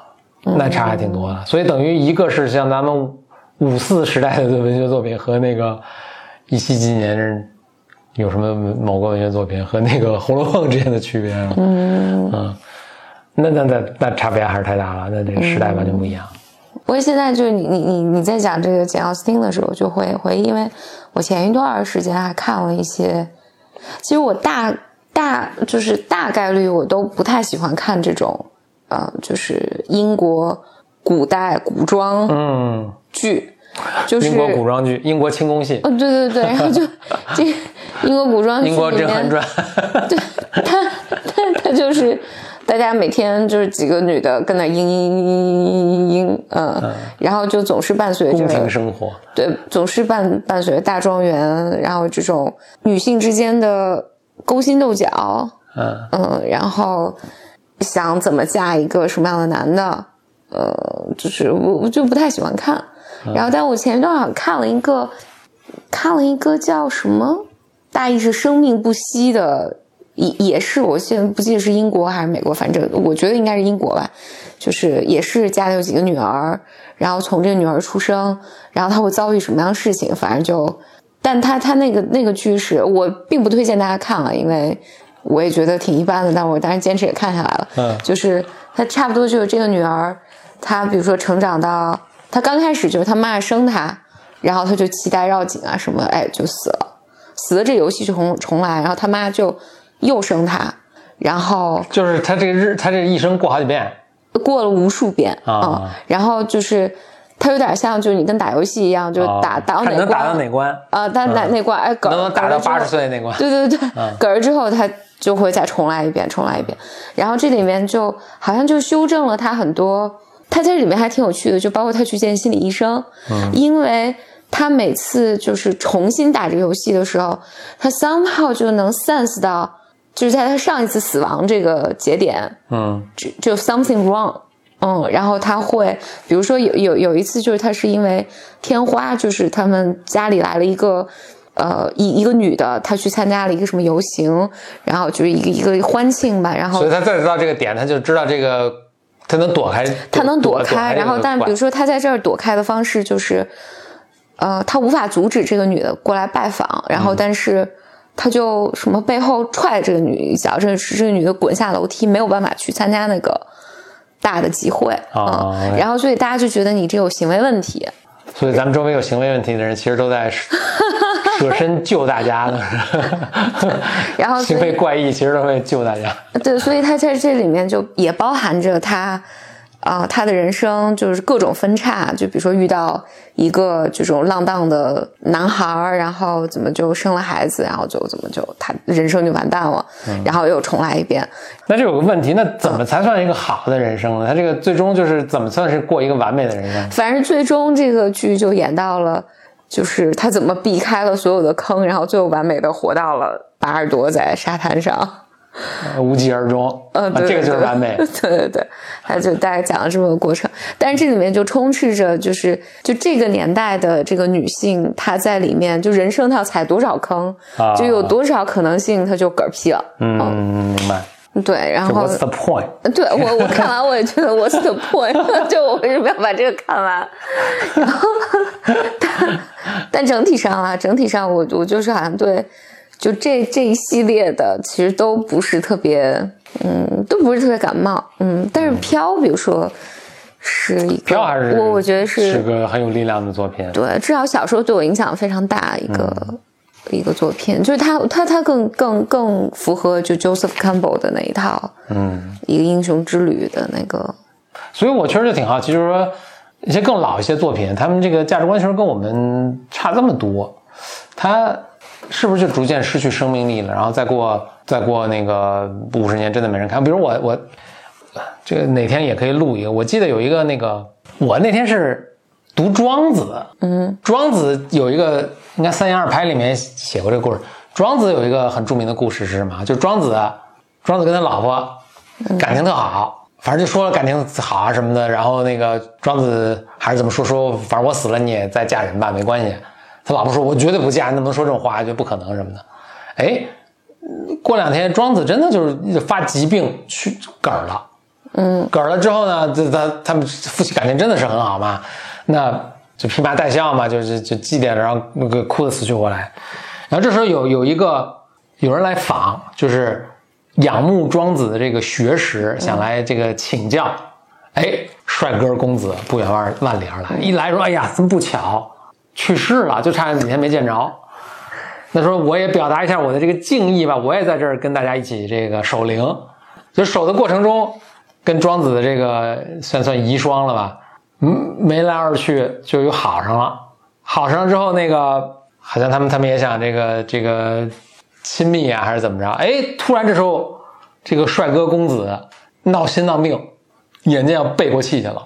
S1: 那差还挺多的。所以等于一个是像咱们五四时代的文学作品和那个一七几年有什么某个文学作品和那个《红楼梦》之间的区别啊。嗯嗯，那那那那差别还是太大了，那这个时代完全不一样。
S2: 不过现在就是你你你你在讲这个简奥斯汀的时候，就会回忆，因为我前一段时间还看了一些，其实我大大就是大概率我都不太喜欢看这种，呃，就是英国古代古装
S1: 嗯。
S2: 剧，就是
S1: 英国古装剧、英国清宫戏，
S2: 哦，对对对，然后就 [laughs] 这英国古装剧
S1: 英国甄嬛传，[laughs]
S2: 对他他他就是。大家每天就是几个女的跟那嘤嘤嘤嘤嘤嘤，嗯，然后就总是伴随着
S1: 宫廷生活，
S2: 对，总是伴伴随着大庄园，然后这种女性之间的勾心斗角，
S1: 嗯。
S2: 嗯，然后想怎么嫁一个什么样的男的，呃，就是我我就不太喜欢看。然后，但我前一段好像看了一个，看了一个叫什么，大意是生命不息的。也也是，我现在不记得是英国还是美国，反正我觉得应该是英国吧。就是也是家里有几个女儿，然后从这个女儿出生，然后她会遭遇什么样的事情，反正就，但她她那个那个剧是我并不推荐大家看了，因为我也觉得挺一般的，但我当然坚持也看下来了。
S1: 嗯，
S2: 就是她差不多就是这个女儿，她比如说成长到他刚开始就是他妈生他，然后他就脐带绕颈啊什么，哎就死了，死了这游戏就重重来，然后他妈就又生他，然后
S1: 就是他这个日，他这一生过好几遍，
S2: 过了无数遍
S1: 啊。
S2: 嗯然后就是他有点像，就是你跟打游戏一样，就是打、
S1: 哦
S2: 打到哪关
S1: 看能打到哪关，
S2: 啊，但哪哪关哎，嗝
S1: 能不能打到八十岁那关？
S2: 对对对，嗝儿之后他就会再重来一遍，重来一遍。然后这里面就好像就修正了他很多，他在这里面还挺有趣的，就包括他去见心理医生，嗯因为他每次就是重新打这个游戏的时候，他 somehow 就能 sense 到，就是在他上一次死亡这个节点，
S1: 嗯
S2: 就就 something wrong。嗯，然后他会，比如说有有有一次，就是他是因为天花，就是他们家里来了一个，呃，一一个女的，她去参加了一个什么游行，然后就是一个一个欢庆吧，然后
S1: 所以他再知道这个点，他就知道这个他能躲开，
S2: 他能躲开，
S1: 这个
S2: 然后但比如说他在这儿躲开的方式就是，呃，他无法阻止这个女的过来拜访，然后但是他就什么背后踹这个女一脚，这这个女的滚下楼梯，没有办法去参加那个大的集会，
S1: 啊
S2: 嗯，然后所以大家就觉得你这有行为问题，
S1: 所以咱们周围有行为问题的人，其实都在舍身救大家呢。[laughs]
S2: 然后
S1: 行为怪异，其实都会救大家。
S2: 对，所以他在这里面就也包含着他，啊、他的人生就是各种分叉，就比如说遇到一个这种浪荡的男孩儿，然后怎么就生了孩子，然后就怎么就他人生就完蛋了，然后又重来一遍。
S1: 那这有个问题，那怎么才算一个好的人生呢？他这个最终就是怎么算是过一个完美的人生？
S2: 反正最终这个剧就演到了，就是他怎么避开了所有的坑，然后最后完美的活到了巴尔多在沙滩上。
S1: 呃无疾而终，
S2: 嗯，
S1: 这个就是完美。。[laughs]
S2: 对对对，他就大概讲了这么个过程，但是这里面就充斥着就是就这个年代的这个女性，她在里面就人生她要踩多少坑，
S1: 啊
S2: 就有多少可能性，她就嗝屁了。
S1: 嗯，明白。
S2: 对，然后
S1: What's the point？
S2: 对我我看完我也觉得 What's the point？[laughs] 就我为什么要把这个看完？[laughs] 然后，但但整体上啊，整体上我我就是好像对，就这这一系列的其实都不是特别，嗯，都不是特别感冒，嗯，但是飘，比如说是一个，
S1: 飘还是
S2: 我我觉得
S1: 是
S2: 是
S1: 个很有力量的作品。
S2: 对，至少小时候对我影响非常大一个、一个作品，就是他他他更更更符合就 Joseph Campbell 的那一套，
S1: 嗯，
S2: 一个英雄之旅的那个，
S1: 所以我确实就挺好奇，就是说一些更老一些作品，他们这个价值观其实跟我们差这么多，他是不是就逐渐失去生命力了？然后再过再过那个五十年，真的没人看。比如我我这个哪天也可以录一个，我记得有一个那个我那天是读庄子，
S2: 嗯
S1: 庄子有一个，应该《三言二拍》里面写过这个故事。庄子有一个很著名的故事是什么？就庄子，庄子跟他老婆感情特好，反正就说了感情好啊什么的。然后那个庄子还是怎么说说，反正我死了你也再嫁人吧，没关系。他老婆说：“我绝对不嫁，你怎么能说这种话？就不可能什么的。”哎，过两天庄子真的就是发疾病去嗝儿了。
S2: 嗯
S1: 嗝儿了之后呢，这他他们夫妻感情真的是很好嘛，那就披麻戴孝嘛，就是就祭奠，然后那个哭得死去活来。然后这时候有有一个有人来访，就是仰慕庄子的这个学识，想来这个请教。哎，帅哥公子不远万万里而来，一来说，哎呀，这么不巧，去世了，就差几天没见着。那说我也表达一下我的这个敬意吧，我也在这儿跟大家一起这个守灵。就守的过程中，跟庄子的这个算算遗孀了吧，嗯，眉来二去就又好上了。好上之后，那个好像他们他们也想这个这个亲密啊，还是怎么着？哎，突然这时候这个帅哥公子闹心闹病，眼见要背过气去了。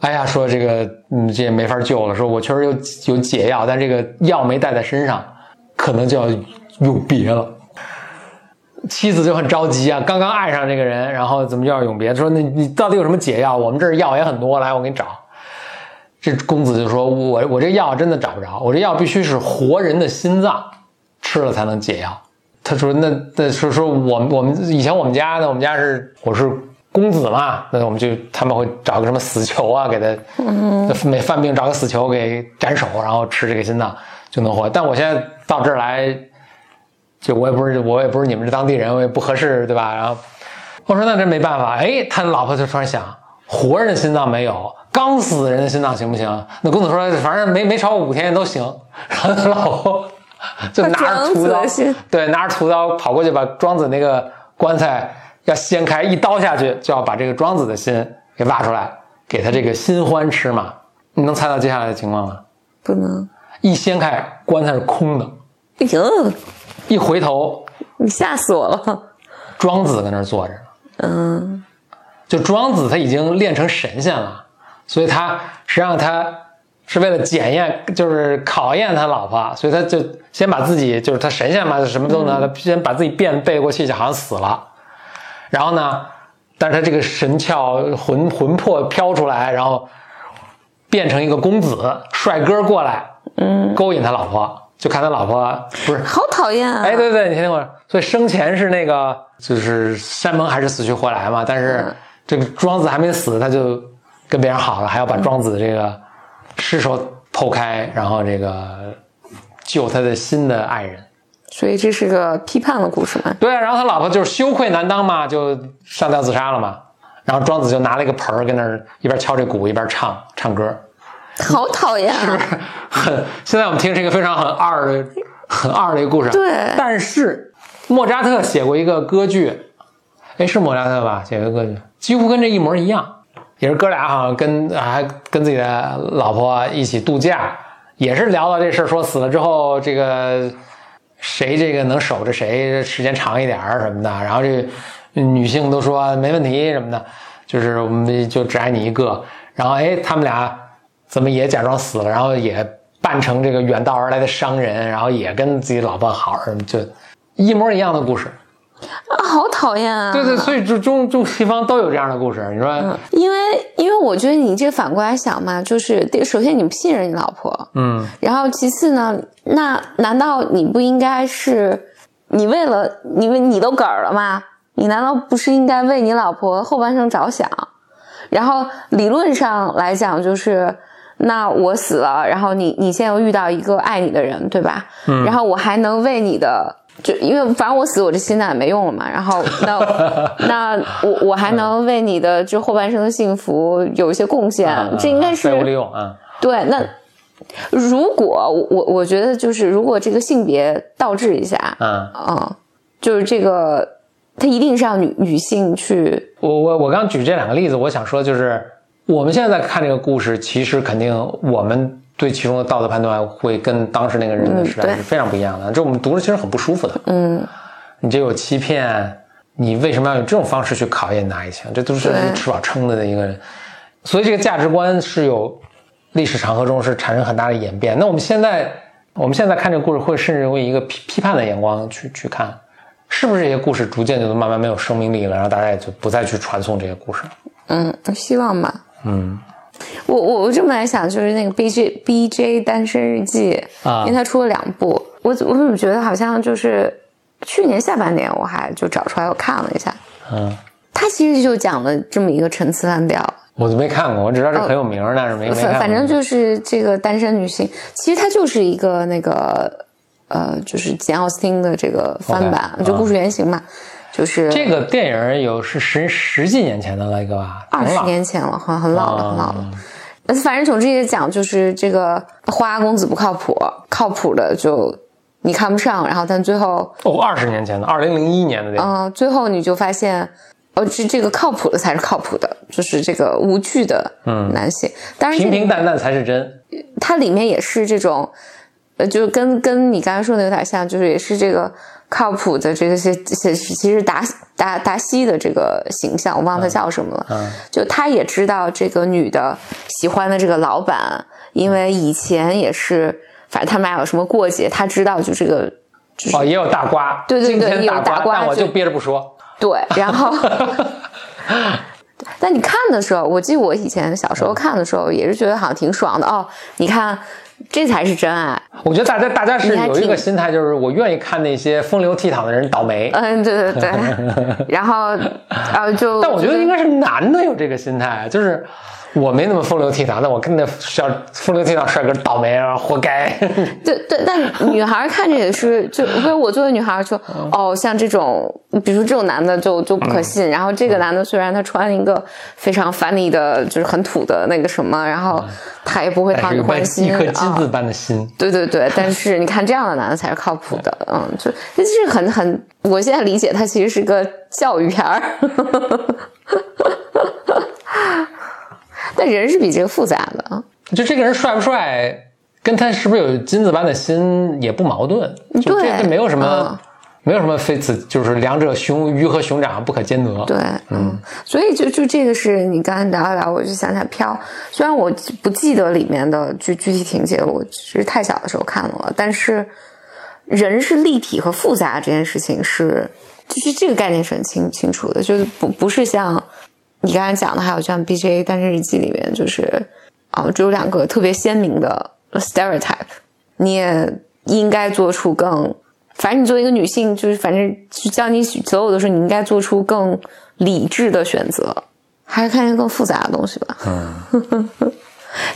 S1: 哎呀，说这个嗯，这也没法救了。说我确实有有解药，但这个药没带在身上，可能就要永别了。妻子就很着急啊，刚刚爱上这个人，然后怎么就要永别？说那你到底有什么解药？我们这儿药也很多，来我给你找。这公子就说：“我我这药真的找不着，我这药必须是活人的心脏吃了才能解药。”他说：“那那说说我们我们以前我们家呢，我们家是我是公子嘛，那我们就他们会找个什么死囚啊，给他每犯病找个死囚给斩首，然后吃这个心脏就能活。但我现在到这儿来。”就我也不是我也不是你们这当地人，我也不合适，对吧？然后我说那这没办法，哎，他老婆就突然想，活人的心脏没有，刚死人的心脏行不行？那公子说，反正没没超过五天都行。[laughs] 然后他老婆就拿着屠刀，对，拿着屠刀跑过去把庄子那个棺材要掀开，一刀下去就要把这个庄子的心给挖出来，给他这个新欢吃嘛。你能猜到接下来的情况吗？
S2: 不能。
S1: 一掀开，棺材是空的。
S2: 哎呦！
S1: 一回头，
S2: 你吓死我了。
S1: 庄子在那儿坐着。嗯。就庄子他已经练成神仙了，所以他实际上他是为了检验，就是考验他老婆，所以他就先把自己，就是他神仙嘛，什么都能，他先把自己变背过去，就好像死了。然后呢，但是他这个神窍魂魂魄飘出来，然后变成一个公子帅哥过来。嗯，勾引他老婆，就看他老婆不是
S2: 好讨厌啊！
S1: 哎，对对，你听听我，所以生前是那个，就是山盟还是死去活来嘛。但是这个庄子还没死，他就跟别人好了，还要把庄子这个尸首剖开，然后这个救他的新的爱人。
S2: 所以这是个批判的故事嘛？
S1: 对，然后他老婆就是羞愧难当嘛，就上吊自杀了嘛。然后庄子就拿了一个盆儿，跟那儿一边敲这鼓一边唱唱歌。
S2: 好讨厌啊！
S1: 是不是很？[laughs] 现在我们听是一个非常很二的、很二的一个故事。
S2: 对。
S1: 但是莫扎特写过一个歌剧，哎，是莫扎特吧？写个歌剧，几乎跟这一模一样，也是哥俩好像跟还跟自己的老婆一起度假，也是聊到这事儿，说死了之后这个谁这个能守着谁时间长一点儿什么的，然后这女性都说没问题什么的，就是我们就只爱你一个。然后哎，他们俩。怎么也假装死了，然后也扮成这个远道而来的商人，然后也跟自己老婆好，就一模一样的故事
S2: 啊，好讨厌啊！
S1: 对对，所以中中中西方都有这样的故事，你说？
S2: 因为因为我觉得你这反过来想嘛，就是首先你不信任你老婆，嗯，然后其次呢，那难道你不应该是你为了你为你都嗝儿了吗？你难道不是应该为你老婆后半生着想？然后理论上来讲，就是。那我死了，然后你你现在又遇到一个爱你的人，对吧？嗯。然后我还能为你的，就因为反正我死，我这心脏也没用了嘛。然后那 [laughs] 那我我还能为你的这后半生的幸福有一些贡献，这应该是
S1: 废物利用啊。
S2: 对，那如果我我我觉得就是如果这个性别倒置一下，嗯嗯，就是这个他一定是要女女性去。
S1: 我我我刚举这两个例子，我想说就是。我们现在在看这个故事，其实肯定我们对其中的道德判断会跟当时那个人的时代是非常不一样的。这我们读着其实很不舒服的。嗯，你这有欺骗，你为什么要用这种方式去考验你的爱情？这都是吃饱撑的的一个人。所以这个价值观是有历史长河中是产生很大的演变。那我们现在我们现在看这个故事，会甚至用一个批批判的眼光去去看，是不是这些故事逐渐就慢慢没有生命力了，然后大家也就不再去传颂这些故事了？
S2: 嗯，希望吧。嗯，我我我这么来想，就是那个 B J B J 单身日记啊，因为他出了两部，我我怎么觉得好像就是去年下半年我还就找出来我看了一下，嗯，他其实就讲了这么一个陈词滥调，
S1: 我都没看过，我只知道这很有名，但是没没
S2: 反反正就是这个单身女性，其实它就是一个那个呃，就是简奥斯汀的这个翻版，就故事原型嘛。就是
S1: 这个电影有是十十几年前的了，一个吧，
S2: 二十年前了，很很老了，很老了。反正总之也讲，就是这个花花公子不靠谱，靠谱的就你看不上，然后但最后
S1: 哦，二十年前的，二零零一年的电影，
S2: 嗯，最后你就发现，哦，这这个靠谱的才是靠谱的，就是这个无惧的嗯男性，当然
S1: 平平淡淡才是真。
S2: 它里面也是这种，呃，就跟跟你刚才说的有点像，就是也是这个。靠谱的这个些些，其实达达达西的这个形象，我忘了他叫什么了。嗯，就他也知道这个女的喜欢的这个老板，因为以前也是，反正他们俩有什么过节，他知道就这个。
S1: 哦，也有大瓜。
S2: 对对对，
S1: 也
S2: 有大
S1: 瓜，但我就憋着不说。
S2: 对，然后，[laughs] 但你看的时候，我记得我以前小时候看的时候，也是觉得好像挺爽的哦。你看。[laughs] 这才是真爱。
S1: 我觉得大家大家是有一个心态，就是我愿意看那些风流倜傥的人倒霉。
S2: 嗯，对对对。[laughs] 然后，然后就……
S1: 但我觉得应该是男的有这个心态，就是我没那么风流倜傥，但我跟那小风流倜傥帅哥倒霉啊，活该。[laughs]
S2: 对对，但女孩看着也是，就不是我作为女孩说，哦，像这种，比如说这种男的就就不可信，然后这个男的虽然他穿一个非常 funny 的，就是很土的那个什么，然后他也不会讨你欢心，
S1: 一颗金子般的心。
S2: 对对对，但是你看这样的男的才是靠谱的，嗯，就这是很很，我现在理解他其实是个教育片儿。[laughs] 但人是比这个复杂的，
S1: 就这个人帅不帅，跟他是不是有金子般的心也不矛盾，就这没有什么，没有什么非此就是两者熊鱼和熊掌不可兼得。
S2: 对，嗯，所以就就这个是你刚才聊一聊，我就想起来飘，虽然我不记得里面的具具体情节，我其实太小的时候看了，但是人是立体和复杂这件事情是，就是这个概念是很清清楚的，就是不不是像。你刚才讲的还有像《B J 单身日记》里面，就是啊，只有两个特别鲜明的 stereotype，你也应该做出更，反正你作为一个女性，就是反正叫你择偶的时候，你应该做出更理智的选择，还是看一些更复杂的东西吧。嗯，[laughs]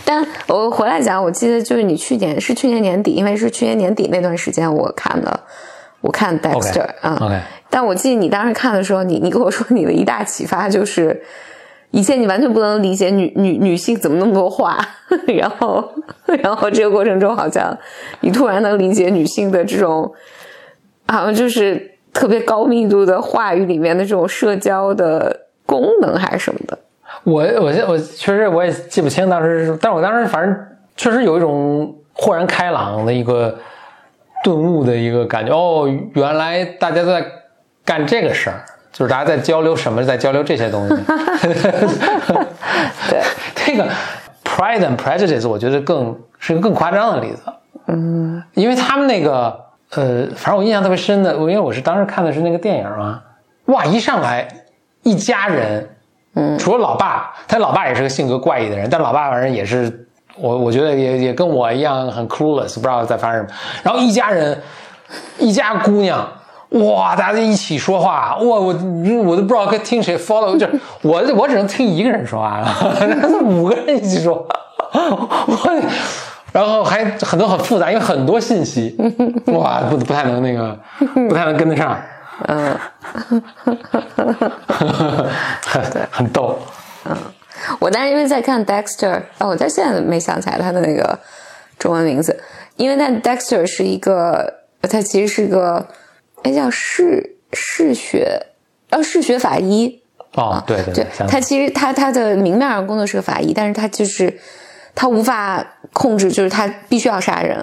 S2: 但我回来讲，我记得就是你去年是去年年底，因为是去年年底那段时间我看的，我看 Dexter
S1: 啊。
S2: 但我记得你当时看的时候，你你跟我说你的一大启发就是，以前你完全不能理解女女女性怎么那么多话，然后然后这个过程中好像你突然能理解女性的这种，好像就是特别高密度的话语里面的这种社交的功能还是什么的。
S1: 我我我确实我也记不清当时，但我当时反正确实有一种豁然开朗的一个顿悟的一个感觉。哦，原来大家都在。干这个事儿，就是大家在交流什么，在交流这些东西。[laughs]
S2: 对，[laughs]
S1: 这个 Pride and Prejudice，我觉得更是一个更夸张的例子。嗯，因为他们那个，呃，反正我印象特别深的，因为我是当时看的是那个电影嘛，哇，一上来一家人，嗯，除了老爸，他老爸也是个性格怪异的人，但老爸反正也是，我我觉得也也跟我一样很 clueless，不知道在发生什么。然后一家人，一家姑娘。哇！大家一起说话，哇！我我都不知道该听谁 follow，就是 [laughs] 我我只能听一个人说话了，[laughs] 五个人一起说，我，[laughs] 然后还很多很复杂，因为很多信息，哇，不不太能那个，不太能跟得上，嗯，对，很逗，
S2: 嗯，我当时因为在看 Dexter，哦，我到现在没想起来他的那个中文名字，因为那 Dexter 是一个，他其实是个。哎，叫嗜嗜血，哦，嗜血法医。
S1: 哦，对对对，
S2: 他其实他他的明面上工作是个法医，但是他就是他无法控制，就是他必须要杀人，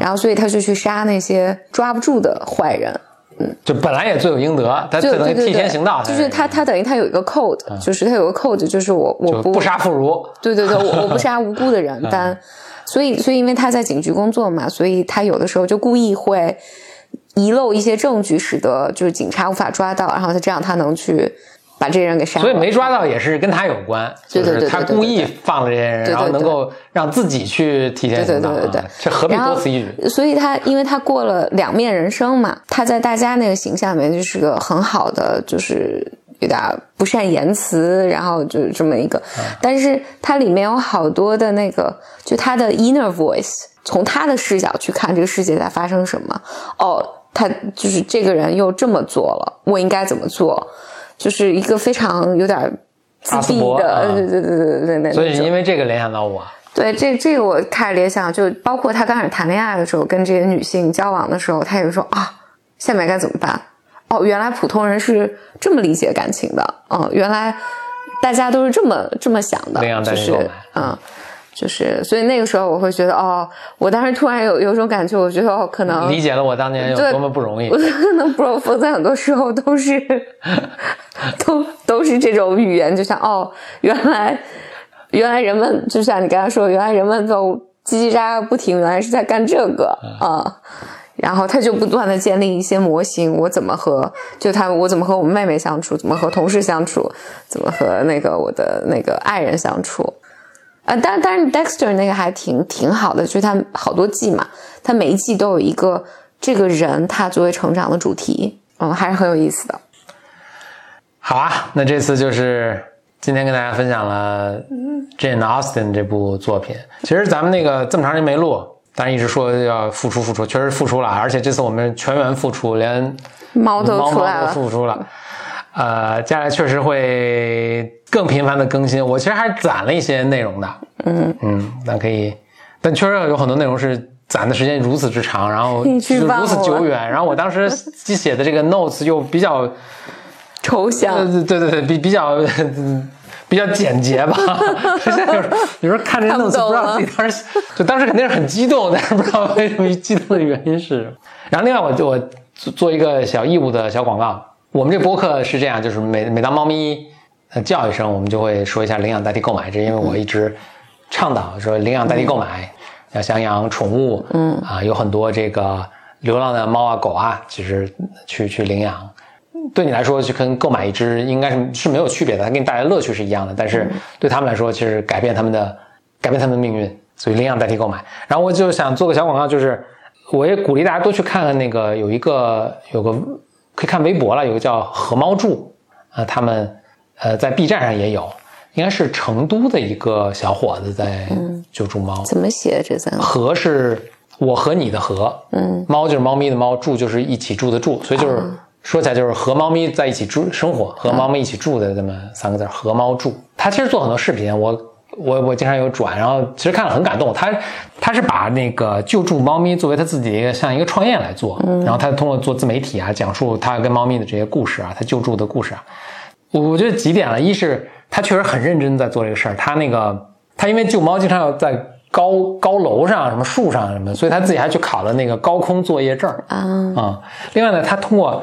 S2: 然后所以他就去杀那些抓不住的坏人。嗯，
S1: 就本来也罪有应得，他就等于替天行道。
S2: 就是他他等于他有一个 code，就是他有个 code，就是我我
S1: 不杀妇孺。
S2: 对对对，我我不 [laughs] 杀无辜的人，但所以所以因为他在警局工作嘛，所以他有的时候就故意会。遗漏一些证据，使得就是警察无法抓到，然后他这样他能去把这些人给杀了。
S1: 所以没抓到也是跟他有关，就是他故意放了这些人，然后能够让自己去体现。
S2: 对对对对对，
S1: 这何必多此一举？
S2: 所以他因为他过了两面人生嘛，他在大家那个形象里面就是个很好的，就是有点不善言辞，然后就是这么一个。但是它里面有好多的那个，就他的 inner voice，从他的视角去看这个世界在发生什么。哦。他就是这个人又这么做了，我应该怎么做？就是一个非常有点自闭的，对对对对对对。
S1: 所以因为这个联想到我。
S2: 对，这这个我开始联想，就包括他刚开始谈恋爱的时候，跟这些女性交往的时候，他也说啊，下面该怎么办？哦，原来普通人是这么理解感情的，嗯，原来大家都是这么这么想的，就是嗯。就是，所以那个时候我会觉得，哦，我当时突然有有种感觉，我觉得哦，可能
S1: 理解了我当年有多么不容易。
S2: 我 [laughs] 可能 bro 在很多时候都是，[laughs] 都都是这种语言，就像哦，原来原来人们就像你刚才说，原来人们都叽叽喳喳不停，原来是在干这个啊。然后他就不断的建立一些模型，我怎么和就他，我怎么和我们妹妹相处，怎么和同事相处，怎么和那个我的那个爱人相处。啊，但但是 Dexter 那个还挺挺好的，就是他好多季嘛，他每一季都有一个这个人他作为成长的主题，嗯，还是很有意思的。
S1: 好啊，那这次就是今天跟大家分享了 Jane Austen 这部作品。其实咱们那个这么长时间没录，但是一直说要付出付出，确实付出了，而且这次我们全员付出，连
S2: 猫都
S1: 猫猫都
S2: 出来了，
S1: 复出了。呃，接下来确实会更频繁的更新。我其实还攒了一些内容的，
S2: 嗯
S1: 嗯，但可以，但确实有很多内容是攒的时间如此之长，然后 [laughs] 就如此久远，然后我当时写的这个 notes 又比较。[laughs]
S2: 抽象。
S1: 呃，对对对，比比较嗯 [laughs] 比较简洁吧。现在有时候有时候看这 notes
S2: 懂
S1: 不知道自己当时就当时肯定是很激动，但是不知道为什么激动的原因是。然后另外我我做做一个小义务的小广告，我们这播客是这样，就是每每当猫咪呃叫一声，我们就会说一下领养代替购买，这因为我一直倡导说领养代替购买，要想养宠物，嗯啊，有很多这个流浪的猫啊狗啊，其实去去领养。对你来说，就跟购买一只应该是是没有区别的，它给你带来乐趣是一样的。但是对他们来说，其实改变他们的改变他们的命运，所以领养代替购买。然后我就想做个小广告，就是我也鼓励大家多去看看那个有一个有个可以看微博了，有个叫何猫住啊、他们呃在 B 站上也有，应该是成都的一个小伙子在救助猫。
S2: 怎么写这三个？
S1: 和是我和你的和，嗯，猫就是猫咪的猫，住就是一起住的住，所以就是、说起来就是和猫咪在一起住生活，和猫咪一起住的这么三个字，和猫住。他其实做很多视频，我我我经常有转，然后其实看了很感动。他他是把那个救助猫咪作为他自己的一个像一个创业来做，然后他通过做自媒体啊，讲述他跟猫咪的这些故事啊，他救助的故事啊，我我觉得几点了，一是他确实很认真在做这个事儿，他那个他因为救猫经常要在高高楼上、什么树上什么，所以他自己还去考了那个高空作业证
S2: 啊，
S1: 啊、另外呢，他通过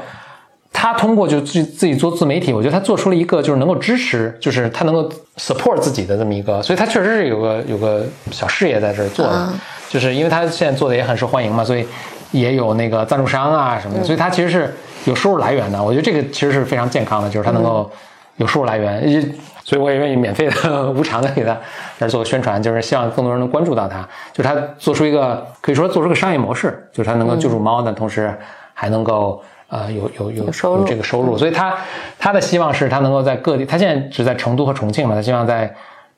S1: 他通过就自己自己做自媒体，我觉得他做出了一个就是能够支持，就是他能够 support 自己的这么一个，所以他确实是有个有个小事业在这儿做的，
S2: 啊
S1: 就是因为他现在做的也很受欢迎嘛，所以也有那个赞助商啊什么的，所以他其实是有收入来源的。我觉得这个其实是非常健康的，就是他能够有收入来源，也所以我也愿意免费的、无偿的给他来做个宣传，就是希望更多人能关注到他，就是他做出一个可以说做出个商业模式，就是他能够救助猫，的同时还能够。呃，有有有
S2: 有
S1: 这个收入，所以他他的希望是他能够在各地，他现在只在成都和重庆嘛，他希望在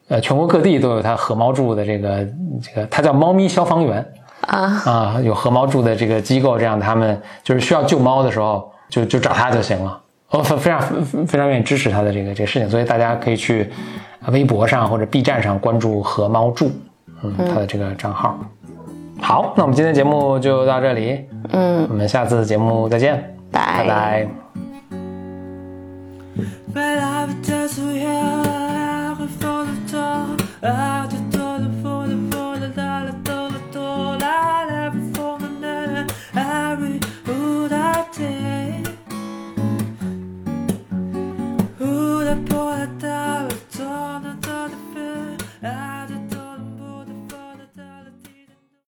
S1: 呃全国各地都有他和猫住的这个这个，他叫猫咪消防员
S2: 啊，
S1: 啊，有和猫住的这个机构，这样他们就是需要救猫的时候就就找他就行了。我非非常非常愿意支持他的这个这个事情，所以大家可以去微博上或者 B 站上关注和猫住，嗯，他的这个账号。好，那我们今天节目就到这里，
S2: 嗯，
S1: 我们下次节目再见，
S2: 拜
S1: 拜。拜